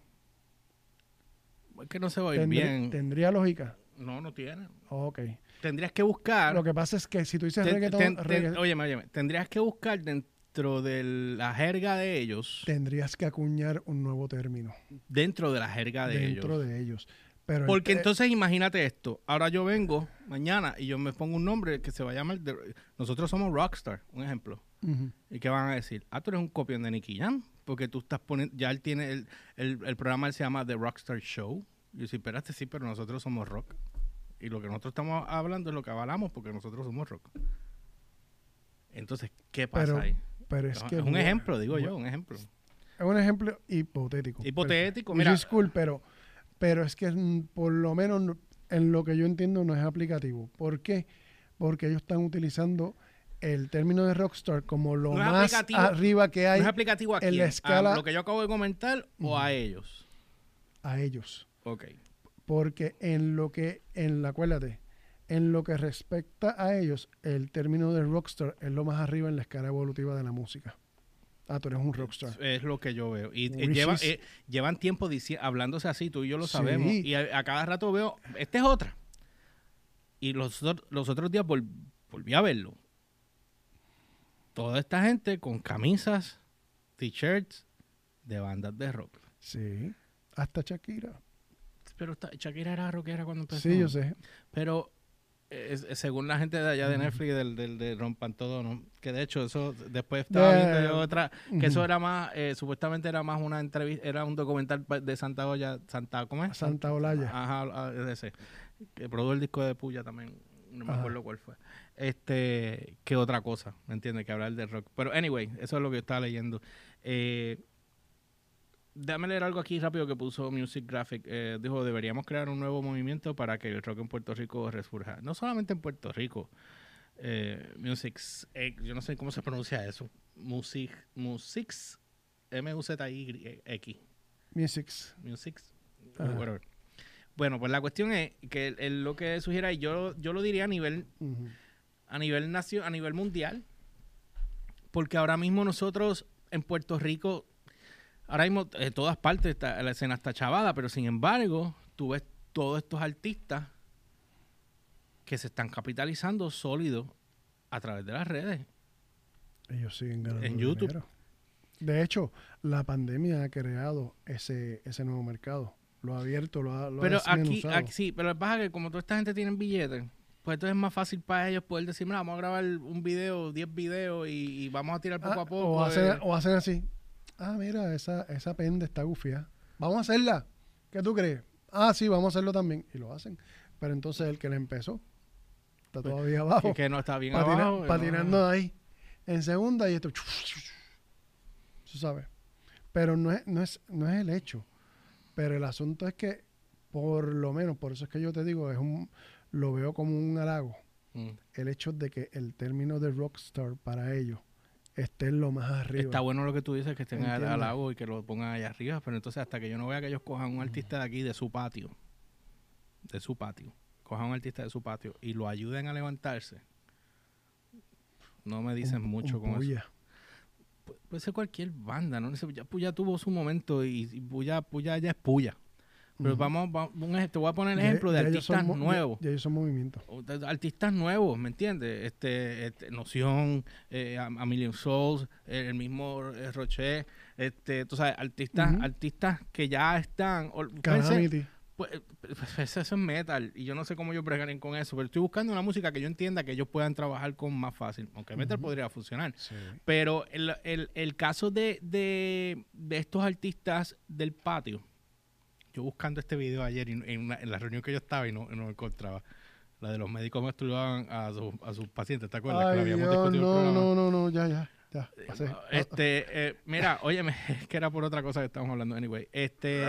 Es que no se va a ir ¿Tendría, bien. ¿Tendría lógica? No, no tiene. Ok. Tendrías que buscar. Lo que pasa es que si tú dices ten- reggaeton, ten- ten- regga- óyeme, óyeme, tendrías que buscar dentro de la jerga de ellos, tendrías que acuñar un nuevo término dentro de la jerga de dentro ellos. de ellos. Pero Porque entonces imagínate esto. Ahora yo vengo mañana y yo me pongo un nombre que se va a llamar. de- nosotros somos Rockstar, un ejemplo. ¿Y qué van a decir? Ah, tú eres un copión de Nicky Jam. Porque tú estás poniendo. Ya él tiene. El, el, el programa él se llama The Rockstar Show. Y yo sí, espérate, sí, pero nosotros somos rock. Y lo que nosotros estamos hablando es lo que avalamos porque nosotros somos rock. Entonces, ¿qué pasa Pero, ahí? pero es Es, que... un bueno, ejemplo, digo yo, un ejemplo. Es un ejemplo hipotético. Hipotético, mira. is cool, pero, pero es que mm, por lo menos no- en lo que yo entiendo no es aplicativo. ¿Por qué? Porque ellos están utilizando el término de rockstar como lo No es más arriba que ¿No hay es aplicativo a en quién? la escala- ¿A lo que yo acabo de comentar o a ellos? a ellos. Ok. Porque en lo que, en la, acuérdate, en lo que respecta a ellos, el término de rockstar es lo más arriba en la escala evolutiva de la música. Ah, tú eres un rockstar. Es lo que yo veo. Y eh, lleva- eh, llevan tiempo hablándose así, tú y yo lo Sí. sabemos. Y a, a cada rato veo, esta es otra. Y los, otros- los otros días vol- volví a verlo. Toda esta gente con camisas, t-shirts de bandas de rock. Sí. Hasta Shakira. Pero Shakira era rockera cuando empezó. Sí, yo sé. Pero es- es según la gente de allá de Netflix, del, del, de Rompan Todo, ¿no? Que de hecho, eso después estaba viendo yo otra, que eso era más, eh, supuestamente era más una entrevista, era un documental de Santa Olla, Santa, ¿cómo es? Santa Olaya. Ajá, ah, de ese. Que produjo el disco de Puya también, no me Ajá. acuerdo cuál fue. Este, que otra cosa, ¿me entiendes? Que hablar de rock. Pero anyway, eso es lo que yo estaba leyendo. Eh, Déjame leer algo aquí rápido que puso Music Graphic. Eh, dijo, deberíamos crear un nuevo movimiento para que el rock en Puerto Rico resurja. No solamente en Puerto Rico. Eh, Musics, eh, yo no sé cómo se pronuncia eso. Music, Musics, M-U-Z-Y-X. Musics. Musics. Bueno, pues la cuestión es que él lo que sugiere, y yo, yo lo diría a nivel. A nivel nacio, a nivel mundial, porque ahora mismo nosotros en Puerto Rico, ahora mismo en todas partes está, la escena está chavada, pero sin embargo, tú ves todos estos artistas que se están capitalizando sólido a través de las redes. Ellos siguen ganando En YouTube. dinero. De hecho, la pandemia ha creado ese, ese nuevo mercado. Lo ha abierto, lo ha, lo ha Pero aquí, aquí sí, pero lo que pasa es que como toda esta gente tiene billetes, pues entonces es más fácil para ellos poder decir, mira, vamos a grabar un video, 10 videos y, y vamos a tirar poco Ah, a poco. O hacen, eh. o hacen así. Ah, mira, esa, esa pende está gufia. Vamos a hacerla. ¿Qué tú crees? Ah, sí, vamos a hacerlo también. Y lo hacen. Pero entonces el que le empezó está Pues, todavía abajo. que, que no está bien patina- abajo. patinando ahí. En segunda y esto. Tú sabes. Pero no es, no, es, no es el hecho. Pero el asunto es que, por lo menos, por eso es que yo te digo, es un, lo veo como un halago. Mm. El hecho de que el término de rockstar para ellos esté en lo más arriba. Está bueno lo que tú dices, que estén al, Entiendo. al lago y que lo pongan allá arriba, pero entonces hasta que yo no vea que ellos cojan un artista de aquí, de su patio, de su patio, cojan un artista de su patio y lo ayuden a levantarse, no me dicen Un- mucho un con eso. puya. Pu- Puede ser cualquier banda, ¿no? Ya Puya tuvo su momento y, y Puya, Puya ya es Puya. Pero vamos, va- un ej- te voy a poner el ejemplo de son artistas nuevos. Ya, ya ellos son movimientos. De- artistas nuevos, ¿me entiendes? Este, este, Noción, eh, a, a Million Souls, el mismo eh, Roche, este, tú sabes, artistas, artistas que ya están, Calamity. pues, pues, eso es metal y yo no sé cómo ellos bregarían con eso, pero estoy buscando una música que yo entienda que ellos puedan trabajar con más fácil, aunque metal Ujú. podría funcionar. Sí. Pero el, el- el caso de, de- de estos artistas del patio, yo buscando este video ayer y en, una- en la reunión que yo estaba y no, no lo encontraba, la de los médicos masturbaban a, a sus pacientes, ¿te acuerdas? que Ay, lo habíamos Dios, discutido en el no, no, no, no, ya, ya. ya pasé. Este, eh, mira, óyeme, es que era por otra cosa que estábamos hablando, anyway. Este,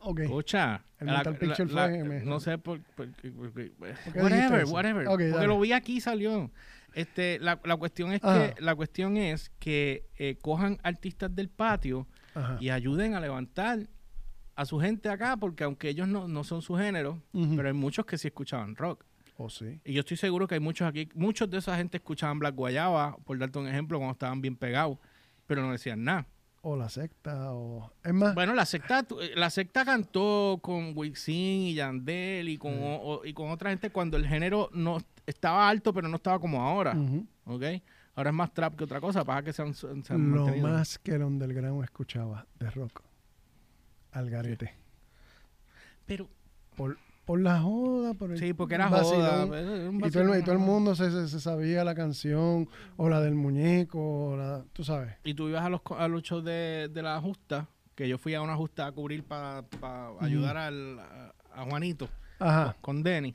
ok. escucha, El la- Mental la- Picture la- fue mejor. no sé por, por- por- por- whatever, whatever, Ok, porque dale. lo vi aquí y salió. Este, la, la cuestión es Ajá. que la cuestión es que eh, cojan artistas del patio Ajá. y ayuden a levantar a su gente acá, porque aunque ellos no, no son su género, pero hay muchos que sí escuchaban rock. Oh, sí. Y yo estoy seguro que hay muchos aquí, muchos de esa gente escuchaban Black Guayaba, por darte un ejemplo, cuando estaban bien pegados, pero no decían nada. O la secta, o... Es más, Bueno, la secta, eh, la secta cantó con Wisin y Yandel y con, o- y con otra gente cuando el género no estaba alto, pero no estaba como ahora, ujú, ¿ok? Ahora es más trap que otra cosa, para que se han, se han lo mantenido. más que el underground escuchaba de rock. Al garete. Pero, Por, por la joda, por el sí, porque era vacilón. joda. era un Y todo, el, y vacilón, todo el ajá. mundo se, se- se sabía la canción, o la del muñeco, o la, tú sabes. Y tú ibas a los, co- a los shows de, de la justa, que yo fui a una justa a cubrir para ayudar al, a, a Juanito Ajá, con Denny.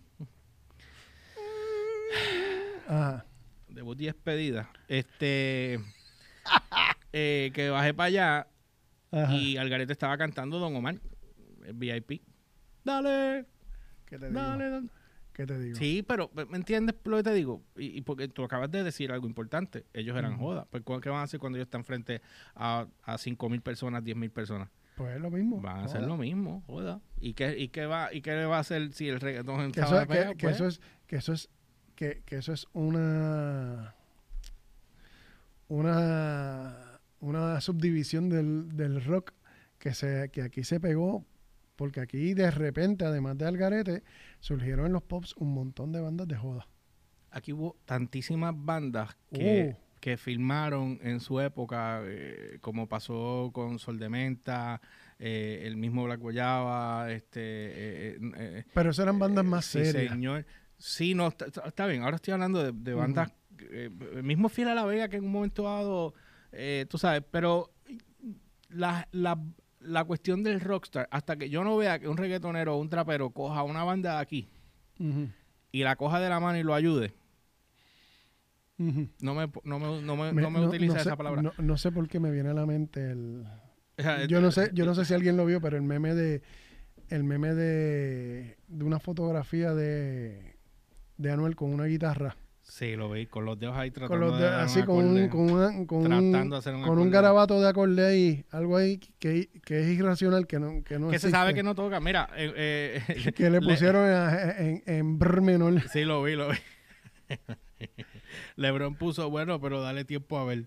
ajá. debut y despedida. Este. eh, que bajé para allá ajá. y Algarete estaba cantando Don Omar, el VIP. Dale, ¿Qué te digo? dale, dale. ¿Qué te digo? Sí, pero ¿me entiendes lo que te digo? Y, y porque tú acabas de decir algo importante. Ellos eran Ujú. joda. Pues, ¿cu- ¿Qué van a hacer cuando ellos están frente a, a 5 mil personas, 10 mil personas? Pues es lo mismo. Van a hacer lo mismo, joda. ¿Y qué, y qué va y qué le va a hacer si el reggaetón que eso, pegado? que Pues, eso es que eso es que, que eso es una una una subdivisión del, del rock que se que aquí se pegó porque aquí de repente además de Algarete surgieron en los pops un montón de bandas de joda Aquí hubo tantísimas bandas que, Uh. que filmaron en su época, eh, como pasó con Sol de Menta, eh, el mismo Black Guayaba, este... eh, eh, pero eso eran bandas más sí, serias señor. Sí, no, está, bien. Ahora estoy hablando de, de bandas... el mismo Fiel a la Vega que en un momento dado, eh, tú sabes, pero la, la, la cuestión del rockstar, hasta que yo no vea que un reggaetonero o un trapero coja una banda de aquí y la coja de la mano y lo ayude, no me, no me, no me, Me- no me utiliza sé, esa palabra. no- no sé por qué me viene a la mente el sea, yo no sé yo no sé si alguien lo vio pero el meme de el meme de, de una fotografía de de Anuel con una guitarra Sí, lo vi, con los dedos ahí con tratando los de de- así con un, con, una- con un- hacer con un garabato de acorde ahí, algo ahí que, que es irracional, que no, que no Que se sabe que no toca. Mira, eh, eh, que le pusieron a- en, en brr menor. Sí, lo vi, lo vi. LeBron puso, bueno, pero dale tiempo a ver.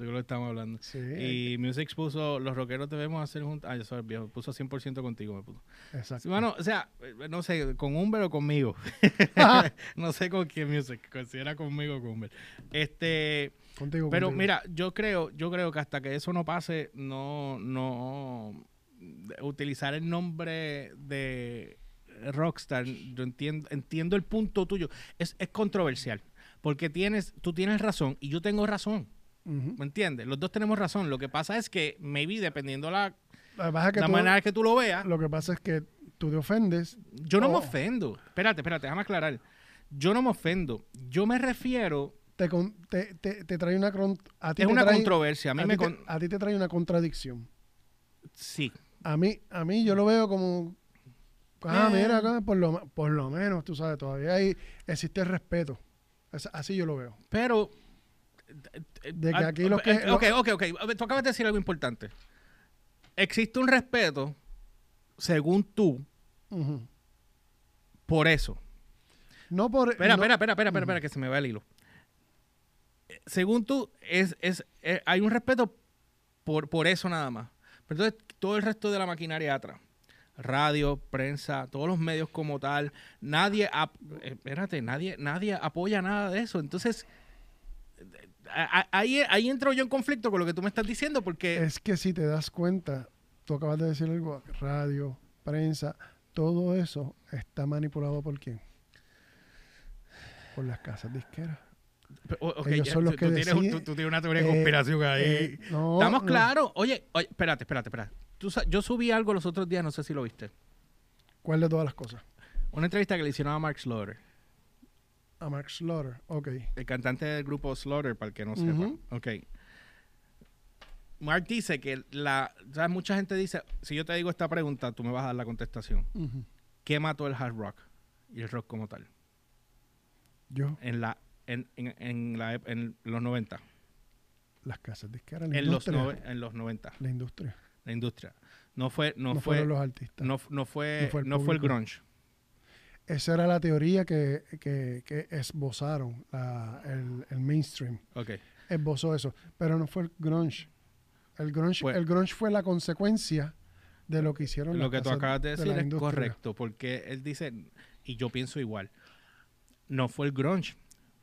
Eso que lo estamos hablando. Sí, Y Music puso, los rockeros debemos hacer juntos. Ah, eso es viejo. Puso 100% contigo, me puso. exacto. Bueno, o sea, no sé, con Humber o conmigo. no sé con quién Music, si era conmigo o con Humber. Este, contigo, pero contigo. mira, yo creo, yo creo que hasta que eso no pase, no, no utilizar el nombre de Rockstar, yo entiendo, entiendo el punto tuyo. Es, es controversial. Porque tienes, tú tienes razón y yo tengo razón. ¿Me entiendes? Los dos tenemos razón. Lo que pasa es que, maybe, dependiendo la, que la tú- manera que tú lo veas, lo que pasa es que tú te ofendes. yo no me Oh. ofendo. Espérate, espérate, déjame aclarar. Yo no me ofendo. Yo me refiero. Te, con- te, te, te trae una a ti Es te una trae- controversia. A mí a me. con- a ti te trae una contradicción. Sí. A mí, a mí yo lo veo como, ah, Eh. mira, acá, por lo, por lo menos, tú sabes, todavía hay, existe el respeto. Es- así yo lo veo. Pero. De que ah, aquí los que- Ok, ok, ok. Tú acabas de decir algo importante. Existe un respeto, según tú, por eso. No por... Espera, no- espera, espera, espera, espera, espera, que se me va el hilo. Según tú, es, es, eh, hay un respeto por, por eso nada más. Pero entonces, todo el resto de la maquinaria atrás. Radio, prensa, todos los medios como tal, nadie, eh, espérate, nadie, nadie apoya nada de eso. Entonces, ahí, ahí entro yo en conflicto con lo que tú me estás diciendo, porque Es que si te das cuenta, tú acabas de decir algo, radio, prensa, todo eso está manipulado por quién? Por las casas disqueras. ellos ya, son los que tú tienes, deciden, tú- tú tienes una teoría de eh, conspiración ahí. Eh, no, Estamos no. claros. Oye, oye, espérate, espérate, espérate. Tú yo subí algo los otros días, no sé si lo viste. ¿Cuál de todas las cosas? Una entrevista que le hicieron a Mark Slaughter, A Mark Slaughter, ok. el cantante del grupo Slaughter, para el que no sepa. Ujú. Ok. Mark dice que la. ¿sabes? Mucha gente dice: si yo te digo esta pregunta, tú me vas a dar la contestación. ¿Qué mató el hard rock y el rock como tal? Yo, En, la, en, en, en la, en los 90. las casas disqueras, la En los, nove- en los 90. la industria. La industria. No fue. No, No, fue. fueron los artistas. No, no fue, No fue el no fue el grunge. Esa era la teoría que, que, que esbozaron la- el, el mainstream. Ok. Esbozó eso. Pero no fue el grunge. El grunge, Fue- el grunge fue la consecuencia de lo que hicieron Lo las que tú acabas de decir es industria. correcto, porque él dice, y yo pienso igual, no fue el grunge,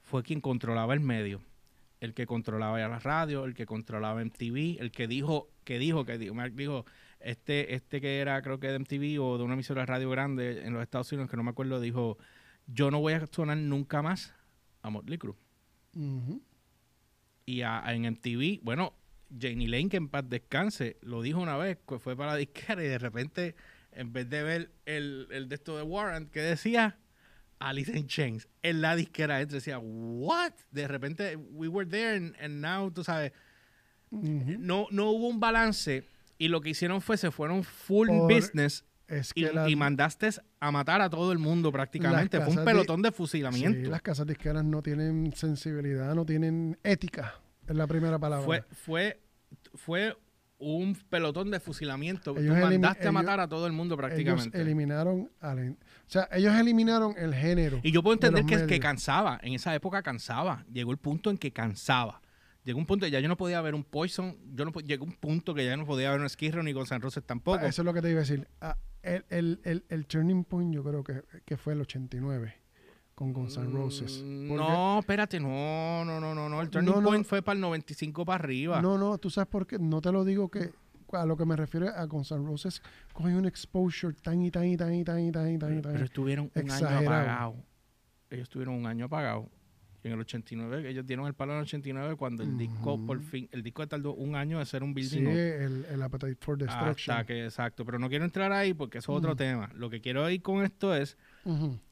fue quien controlaba el medio, el que controlaba ya la radio, el que controlaba MTV, el que dijo, que dijo, que dijo, Mark dijo, este, este que era creo que de MTV o de una emisora de radio grande en los Estados Unidos, que no me acuerdo, dijo, yo no voy a sonar nunca más a Motley Crue. Y a- a- en MTV, bueno, Janie Lane, que en paz descanse, lo dijo una vez, que fue para la disquera y de repente, en vez de ver el, el de esto de Warrant, que decía Alice in Chains, en la disquera entre decía, ¿what? De repente, we were there and, and now, tú sabes, no, no hubo un balance y lo que hicieron fue, se fueron full Por- business Es y, que la- y mandaste a matar a todo el mundo prácticamente. Fue un de- pelotón de sí, fusilamiento. las casas disqueras no tienen sensibilidad, no tienen ética. Es la primera palabra. fue, fue, fue un pelotón de fusilamiento. Tú Ellos mandaste a ellos- matar a todo el mundo ellos prácticamente. eliminaron al, o sea, ellos eliminaron el género. Y yo puedo de entender que, que medios. cansaba. En esa época cansaba. Llegó el punto en que cansaba. Llegó un punto que ya yo no podía ver un Poison. Yo no, llegó un punto que ya no podía ver un Skid Row ni Guns N' Roses tampoco. Eso es lo que te iba a decir. Ah, el, el, el, el turning point yo creo que, que fue el 89 con Guns N' Roses. Mm, No, espérate, no, no, no, no, no. El turning No, no. point fue para el 95 para arriba. No, no, tú sabes por qué. No te lo digo que a lo que me refiero a Guns N' Roses cogió un exposure tan y tan y tan y tan y tan y tan y tan. Pero estuvieron un año apagados. Ellos estuvieron un año apagados. En el 89, ellos dieron el palo en el 89 cuando el disco, por fin, el disco tardó un año de ser un building Sí, up. el, el Appetite for Destruction. Hasta que, exacto. Pero no quiero entrar ahí porque eso es otro Ujú. tema. Lo que quiero ir con esto es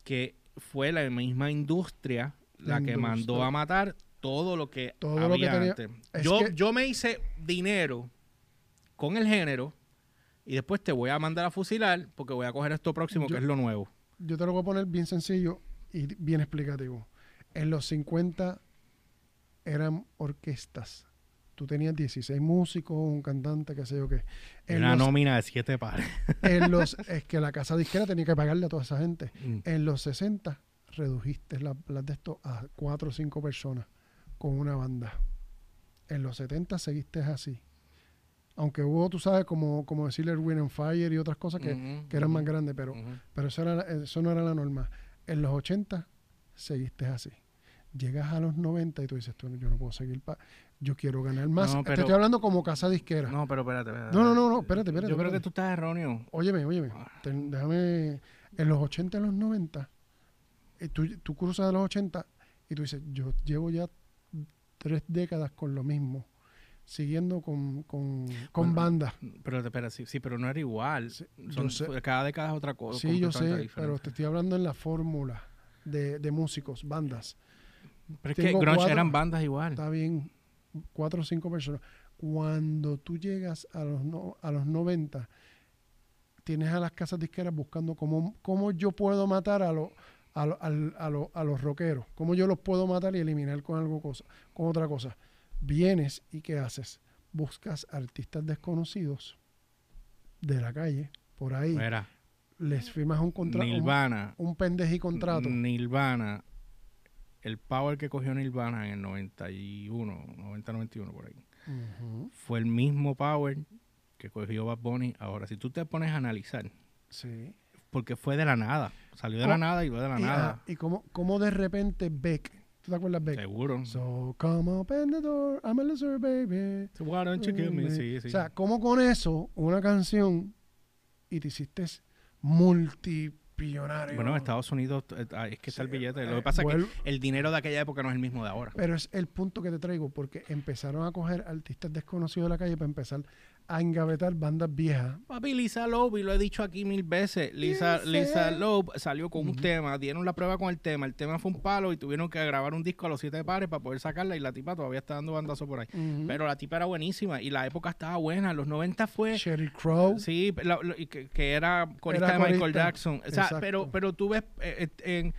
que fue la misma industria la que mandó a matar todo lo que Todo lo que había tenía- antes. es Yo, que- yo me hice dinero con el género y después te voy a mandar a fusilar porque voy a coger esto próximo Yo- que es lo nuevo. Yo te lo voy a poner bien sencillo y bien explicativo. En los 50 eran orquestas. Tú tenías 16 músicos, un cantante, qué sé yo qué. En Una los, nómina de siete pares. en los- es que la casa disquera tenía que pagarle a toda esa gente. Mm. En los 60 redujiste la- las de esto a cuatro o cinco personas con una banda. En los 70 seguiste así. Aunque hubo, tú sabes, como, como decirle Wind and Fire y otras cosas que, que eran más grandes, pero, pero eso, era, eso no era la norma. En los 80 seguiste así. Llegas a los 90 y tú dices, "Tú, yo no puedo seguir, pa yo quiero ganar más. No, Te estoy hablando como casa disquera. No, pero espérate, espérate. No, no, no, no, espérate, espérate, Yo creo espérate. que tú estás erróneo. Óyeme, óyeme, te- déjame, en los 80 y los 90, eh, tú, tú cruzas de los 80 y tú dices, yo llevo ya tres décadas con lo mismo, siguiendo con, con, con Bueno, bandas. Pero espera, sí, sí, pero no era igual. Sí, Son-. Cada década es otra cosa. Sí, yo sé, diferente. pero te estoy hablando en la fórmula de, de músicos, bandas. Pero es que grunge cuatro- eran bandas igual. Está bien, cuatro o cinco personas. Cuando tú llegas a los, no- a los 90, tienes a las casas disqueras buscando cómo, cómo yo puedo matar a, los a, lo- a, lo- a los rockeros, cómo yo los puedo matar y eliminar con algo cosa, con otra cosa. Vienes y ¿qué haces? Buscas artistas desconocidos de la calle, por ahí, Mira, les firmas un contrato, un, Nirvana. un pendejí contrato. Nirvana. El power que cogió Nirvana en el 91, 90-91 por ahí. Fue el mismo power que cogió Bad Bunny. Ahora, si tú te pones a analizar, Sí. porque fue de la nada. Salió de la nada y fue de la Y, nada. ah, y cómo, cómo de repente Beck, ¿tú te acuerdas Beck? Seguro. So come open the door, I'm a loser, baby. So why don't you kill me? Sí, sí. O sea, cómo con eso, una canción, y te hiciste multipillonario. bueno, en Estados Unidos eh, ah, es que está el billete. eh, Lo que pasa es vuelvo- que el dinero de aquella época no es el mismo de ahora. Pero es el punto que te traigo, porque empezaron a coger artistas desconocidos de la calle para empezar a engavetar bandas viejas. Papi, Lisa Loeb, y lo he dicho aquí mil veces, Lisa. Lisa Loeb salió con un tema, dieron la prueba con el tema, el tema fue un palo y tuvieron que grabar un disco a los siete pares para poder sacarla y la tipa todavía está dando bandazo por ahí. Pero la tipa era buenísima y la época estaba buena, los 90 fue... Sherry Crow. Sí, la- que, que era corista Era de Michael corista, Jackson. O sea, exacto. pero, pero tú ves eh, eh, en-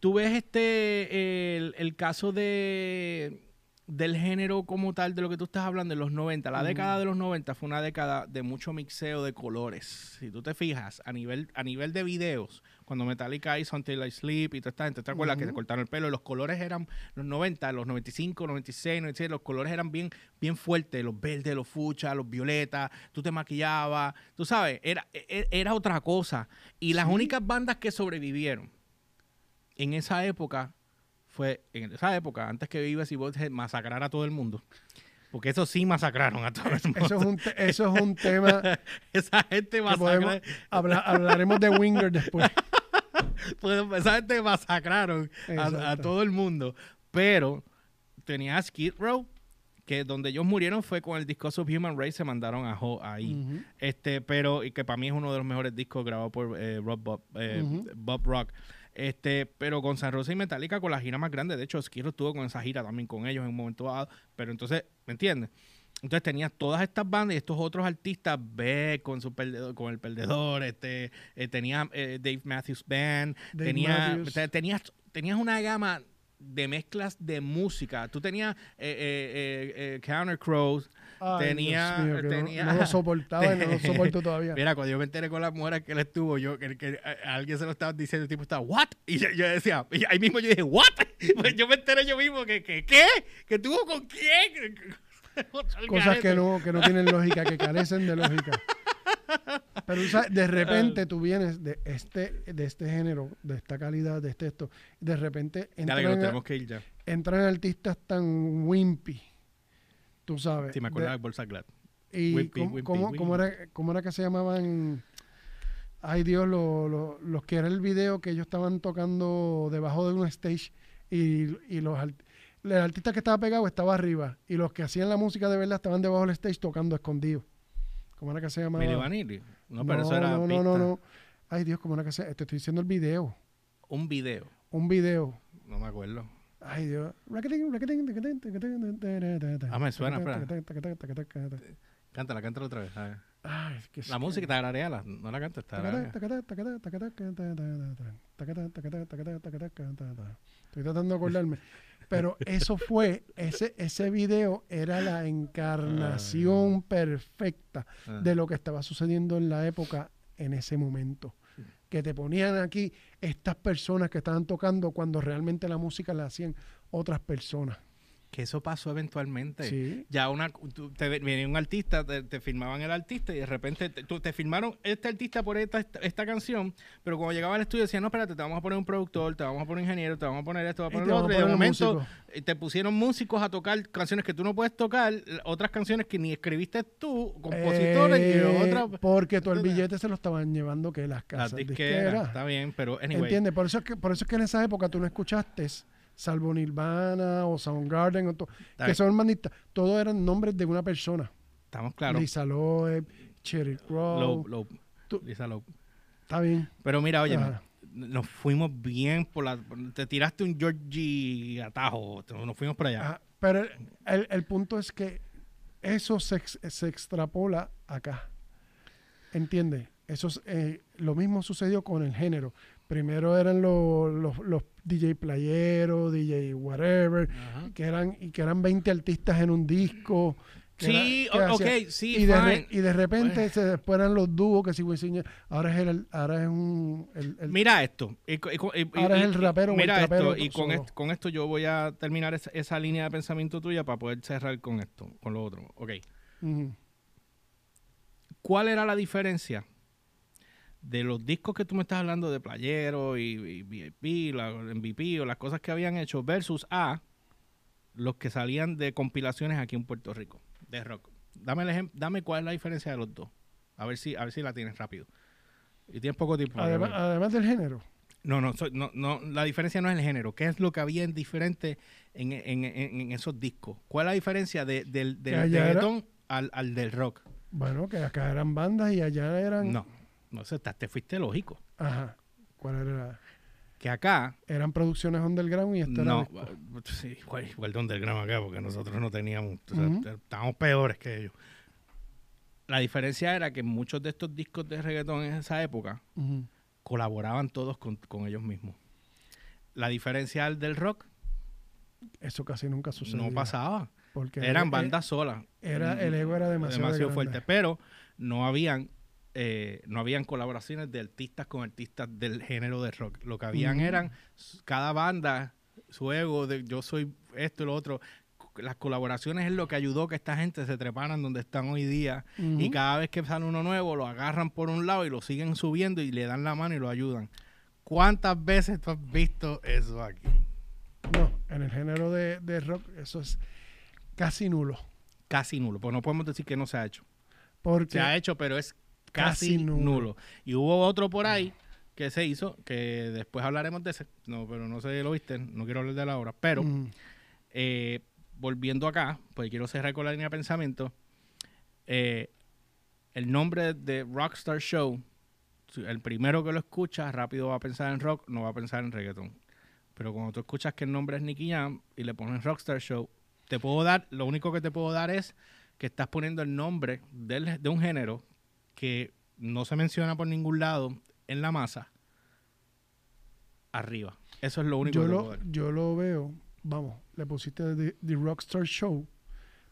tú ves este el, el caso de del género como tal de lo que tú estás hablando de los 90. La década de los 90 fue una década de mucho mixeo de colores. Si tú te fijas, a nivel, a nivel de videos, cuando Metallica hizo Until I Sleep y toda esta gente, ¿te acuerdas que se cortaron el pelo? Los colores eran, los 90, los 95, 96, 97, los colores eran bien, bien fuertes, los verdes, los fuchas, los violetas, tú te maquillabas, tú sabes, era, e- era otra cosa. Y las Sí. únicas bandas que sobrevivieron en esa época fue, en esa época, antes que Vives y Bothead masacrar a todo el mundo. Porque eso sí masacraron a todo el mundo. Eso es un, te- eso es un tema esa gente masacra, hablaremos de Winger después. pues, esa gente masacraron a, todo el mundo. Pero tenía a Skid Row, que donde ellos murieron fue con el disco Subhuman Race, se mandaron a Ho ahí. Este, pero, y que para mí es uno de los mejores discos grabados por eh, Rob Bob, eh, Ujú. Bob Rock. Este, pero con San Rosa y Metallica con la gira más grande. De hecho, Row estuvo con esa gira también con ellos en un momento dado. Pero entonces, ¿me entiendes? Entonces tenías todas estas bandas y estos otros artistas, Beck con su perdedor, con el perdedor, este, eh, tenía eh, Dave Matthews Band, Dave tenía, Matthews. te- tenías, tenías una gama de mezclas de música. Tú tenías eh, eh, eh, Counter Crows, Ay, Tenía- mío, no- tenía- no, lo soportaba y no lo soporto todavía. Mira, cuando yo me enteré con las mujeres que él estuvo, yo que, que a- a alguien se lo estaba diciendo, el tipo estaba, ¿what? Y yo, yo decía, y ahí mismo yo dije, ¿what? Pues yo me enteré yo mismo que, que ¿qué? ¿Que estuvo con quién? Cosas que no, que no tienen lógica, que carecen de lógica. Pero tú sabes, de repente tú vienes de este, de este género, de esta calidad, de este esto, de repente Dale, que nos entran, tenemos que ir ya. entran artistas tan wimpy, tú sabes. Sí, me acuerdo de- de Bolsa Glad. Y Wimpy, cómo, wimpy, cómo- wimpy. cómo era, cómo era que se llamaban, ay Dios, lo- lo- los que era el video que ellos estaban tocando debajo de un stage y, y los el artista que estaba pegado estaba arriba y los que hacían la música de verdad estaban debajo del stage tocando escondidos. ¿Cómo era que se llamaba? Milli Vanilli. No, pero eso era no, no, no. Ay Dios, ¿cómo era que se Te estoy diciendo el video. Un video. Un video. No me acuerdo. Ay, Dios. Ah, me suena, espera. Cántala, cántala otra vez. Ay, es que la música está alareala, no la canto está cantes. Estoy tratando de acordarme. Pero eso fue, ese, ese video era la encarnación perfecta de lo que estaba sucediendo en la época en ese momento. Que te ponían aquí estas personas que estaban tocando cuando realmente la música la hacían otras personas. Que eso pasó eventualmente. Sí. Ya una, tú- te ve- venía un artista, te, te firmaban el artista y de repente te, tú- te firmaron este artista por esta, esta, esta canción, pero cuando llegaba al estudio decían, no, espérate, te vamos a poner un productor, te vamos a poner un ingeniero, te vamos a poner esto, te Y vamos a poner te lo otro, y de momento músicos. eh, te pusieron músicos a tocar canciones que tú no puedes tocar, otras canciones que ni escribiste tú, compositores y Eh, otras... Porque todo el billete se lo estaban llevando que las casas disqueras, disqueras. está bien, pero anyway. ¿Entiendes? Por eso, es que, por eso es que en esa época tú no escuchaste, salvo Nirvana o Soundgarden, o to- que son banditas, todos eran nombres de una persona. Estamos claros. Lisa Loeb, Cherry Crow. Tú- Lisa Loeb. Está bien. Pero mira, oye, Ajá. nos fuimos bien por la... Te tiraste un Georgie atajo, nos fuimos por allá. Ajá, Pero el, el- el punto es que eso se, se extrapola acá. ¿Entiendes? Eso es, eh, lo mismo sucedió con el género. Primero eran los, los, los DJ playeros, DJ whatever, Ajá. que eran, y que eran 20 artistas en un disco. Sí, era- hacía- ok, sí, y de, fine. y de repente Pues- se, después eran los dúos que si Wisin ahora es el, ahora es un el- el- Mira esto. y co- y co- y- Ahora es el rapero o el Mira trapero esto. Y con, est- con esto yo voy a terminar esa, esa línea de pensamiento tuya para poder cerrar con esto, con lo otro. Ok. ¿Cuál era la diferencia de los discos que tú me estás hablando de Playero y, y VIP, la MVP o las cosas que habían hecho versus a los que salían de compilaciones aquí en Puerto Rico de rock? Dame el ejem- dame cuál es la diferencia de los dos. A ver si a ver si la tienes rápido. Y tienes poco tiempo. además, además del género No, no, soy- no, no, la diferencia no es el género. ¿Qué es lo que había en diferente en, en- en- en esos discos? ¿Cuál es la diferencia de- del, del reggaetón al, al del rock? bueno que acá eran bandas y allá eran No, no sé, te, te fuiste lógico. ajá cuál era Que acá, eran producciones underground y esto era no, disco. uh, sí, igual, igual el gramo acá, porque nosotros no teníamos, o sea, Ujú. estábamos peores que ellos. La diferencia era que muchos de estos discos de reggaetón en esa época colaboraban todos con, con ellos mismos. La diferencia al del rock eso casi nunca sucedió no pasaba. porque Eran bandas solas. era el ego era demasiado, grande. fuerte, pero no habían eh, no habían colaboraciones de artistas con artistas del género de rock. Lo que habían eran cada banda su ego de yo soy esto y lo otro. Las colaboraciones es lo que ayudó que esta gente se treparan donde están hoy día y cada vez que sale uno nuevo lo agarran por un lado y lo siguen subiendo y le dan la mano y lo ayudan. ¿Cuántas veces tú has visto eso aquí? no en el género de, de rock eso es casi nulo Casi nulo, pues no podemos decir que no se ha hecho. porque Se ha hecho, pero es casi, Casi nulo. nulo. Y hubo otro por ahí que se hizo, que después hablaremos de ese. No, pero no sé si lo viste, no quiero hablar de la hora. Pero Ujú. eh, volviendo acá, pues quiero cerrar con la línea de pensamiento. eh, el nombre de Rockstar Show, el primero que lo escucha rápido va a pensar en rock, no va a pensar en reggaeton. Pero cuando tú escuchas que el nombre es Nicky Jam y le pones Rockstar Show, te puedo dar, lo único que te puedo dar es que estás poniendo el nombre del- de un género que no se menciona por ningún lado en la masa arriba. Eso es lo único yo que lo, yo lo veo, vamos, le pusiste The, The Rockstar Show,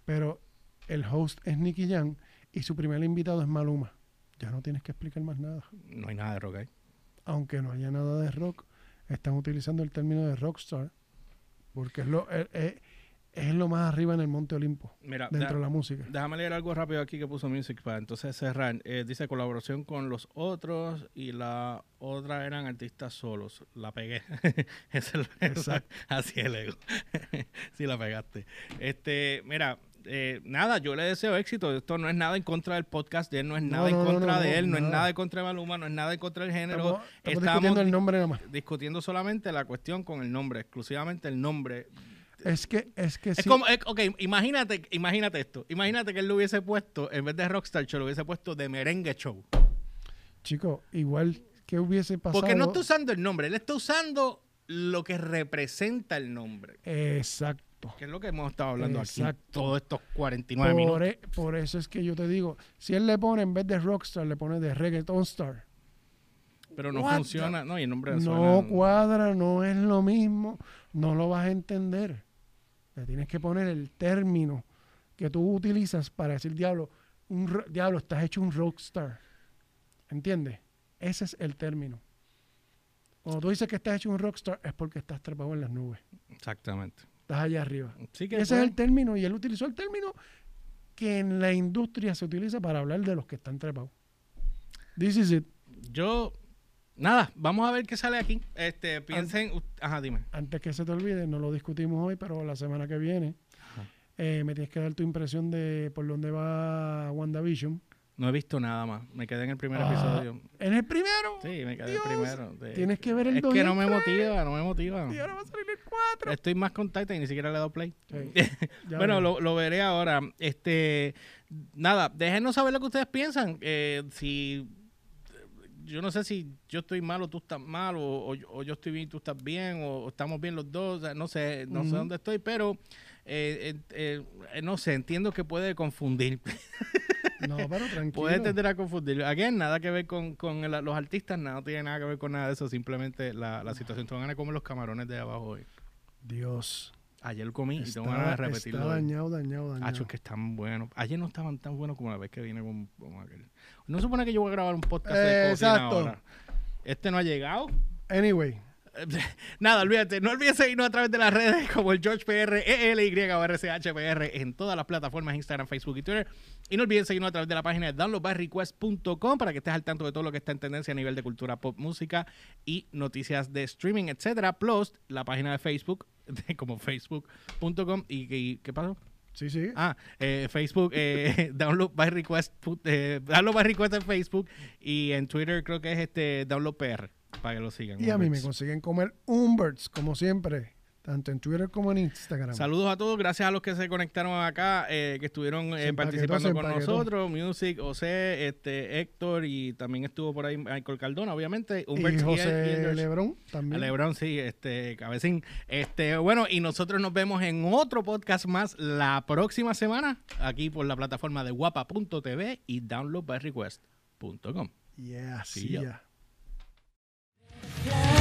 pero el host es Nicky Jam y su primer invitado es Maluma. Ya no tienes que explicar más nada. No hay nada de rock ahí. Aunque no haya nada de rock, están utilizando el término de rockstar porque es lo, es, es- es lo más arriba en el Monte Olimpo, Mira, dentro de la música. déjame leer algo rápido aquí que puso Music para entonces cerrar. Eh, dice colaboración con los otros y la otra eran artistas solos. La pegué. Es la- Exacto. Así es el ego. sí la pegaste. Este, mira, eh, nada, yo le deseo éxito. Esto no es nada en contra del podcast de él, no es nada no, en contra no, de él, no es nada. en contra de Maluma, no es nada en contra del género. Estamos, estamos estamos discutiendo el nombre nada más. discutiendo solamente la cuestión con el nombre, exclusivamente el nombre. Es que, es que Es sí. como, es- ok, imagínate, imagínate esto. Imagínate que él lo hubiese puesto, en vez de Rockstar Show, lo hubiese puesto de Merengue Show. Chico, igual que hubiese pasado. Porque no está usando el nombre, él está usando lo que representa el nombre. Exacto. Que es lo que hemos estado hablando Exacto. aquí todos estos 49 minutos. Por, e- por eso es que yo te digo, si él le pone en vez de Rockstar, le pone de Reggaeton Star. Pero no What funciona. No, y el nombre No suena- cuadra, no es lo mismo, no lo vas a entender. Le tienes que poner el término que tú utilizas para decir, diablo, un diablo, estás hecho un rockstar. ¿Entiendes? Ese es el término. Cuando tú dices que estás hecho un rockstar es porque estás trepado en las nubes. Exactamente. Estás allá arriba. Sí que Ese es el término y él utilizó el término que en la industria se utiliza para hablar de los que están trepados. This is it. yo nada, vamos a ver qué sale aquí. Este, piensen, ajá, dime. antes que se te olvide, no lo discutimos hoy, pero la semana que viene eh, me tienes que dar tu impresión de por dónde va WandaVision. No he visto nada más. Me quedé en el primer Ah, episodio. ¿En el primero? Sí, me quedé Dios, el primero. sí. tienes que ver el Es que no me motiva, no me motiva. Y ahora va a salir el 4. Estoy más con Titan y ni siquiera le he dado play. Bueno, lo veré ahora. Este, nada, déjenos saber lo que ustedes piensan. Eh, si yo no sé si yo estoy mal o tú estás mal, o, o yo- o yo estoy bien y tú estás bien, o, o estamos bien los dos. sea, no sé, no sé dónde estoy, pero eh, eh, eh, no sé, entiendo que puede confundir. No, pero tranquilo. puede tender a confundir. Again, nada que ver con, con el- los artistas, nada no tiene nada que ver con nada de eso. Simplemente la, la situación. Te van a comer los camarones de abajo hoy. Dios. Ayer comí y Está, tengo ganas de repetirlo. está dañado, dañado, dañado. Hacho, que están buenos. Ayer no estaban tan buenos como la vez que vine con, con aquel. No se supone que yo voy a grabar un podcast de Eh, cocina exacto. ahora. Este no ha llegado. Anyway, Nada, olvídate. No olvides seguirnos a través de las redes como el George PR, ELY o RCHPR en todas las plataformas Instagram, Facebook y Twitter. Y no olviden seguirnos a través de la página de downloadbyrequest.com para que estés al tanto de todo lo que está en tendencia a nivel de cultura pop, música y noticias de streaming, etcétera. Plus la página de Facebook como facebook.com. ¿Y, y qué pasó? sí, sí. Ah, eh, Facebook, eh, download by request, eh, download by request en Facebook y en Twitter creo que es este download PR para que lo sigan. y a mí me consiguen comer Umberts, como siempre, tanto en Twitter como en Instagram. Saludos a todos, gracias a los que se conectaron acá, eh, que estuvieron eh, participando con nosotros, Music, José, este, Héctor y también estuvo por ahí Michael Cardona, obviamente, y Umberts y, José y Lebrón también. A Lebron, sí, este, cabecín. Este, bueno, y nosotros nos vemos en otro podcast más la próxima semana, aquí por la plataforma de guapa.tv y downloadbyrequest.com. Yeah, Sí, ya. Yeah.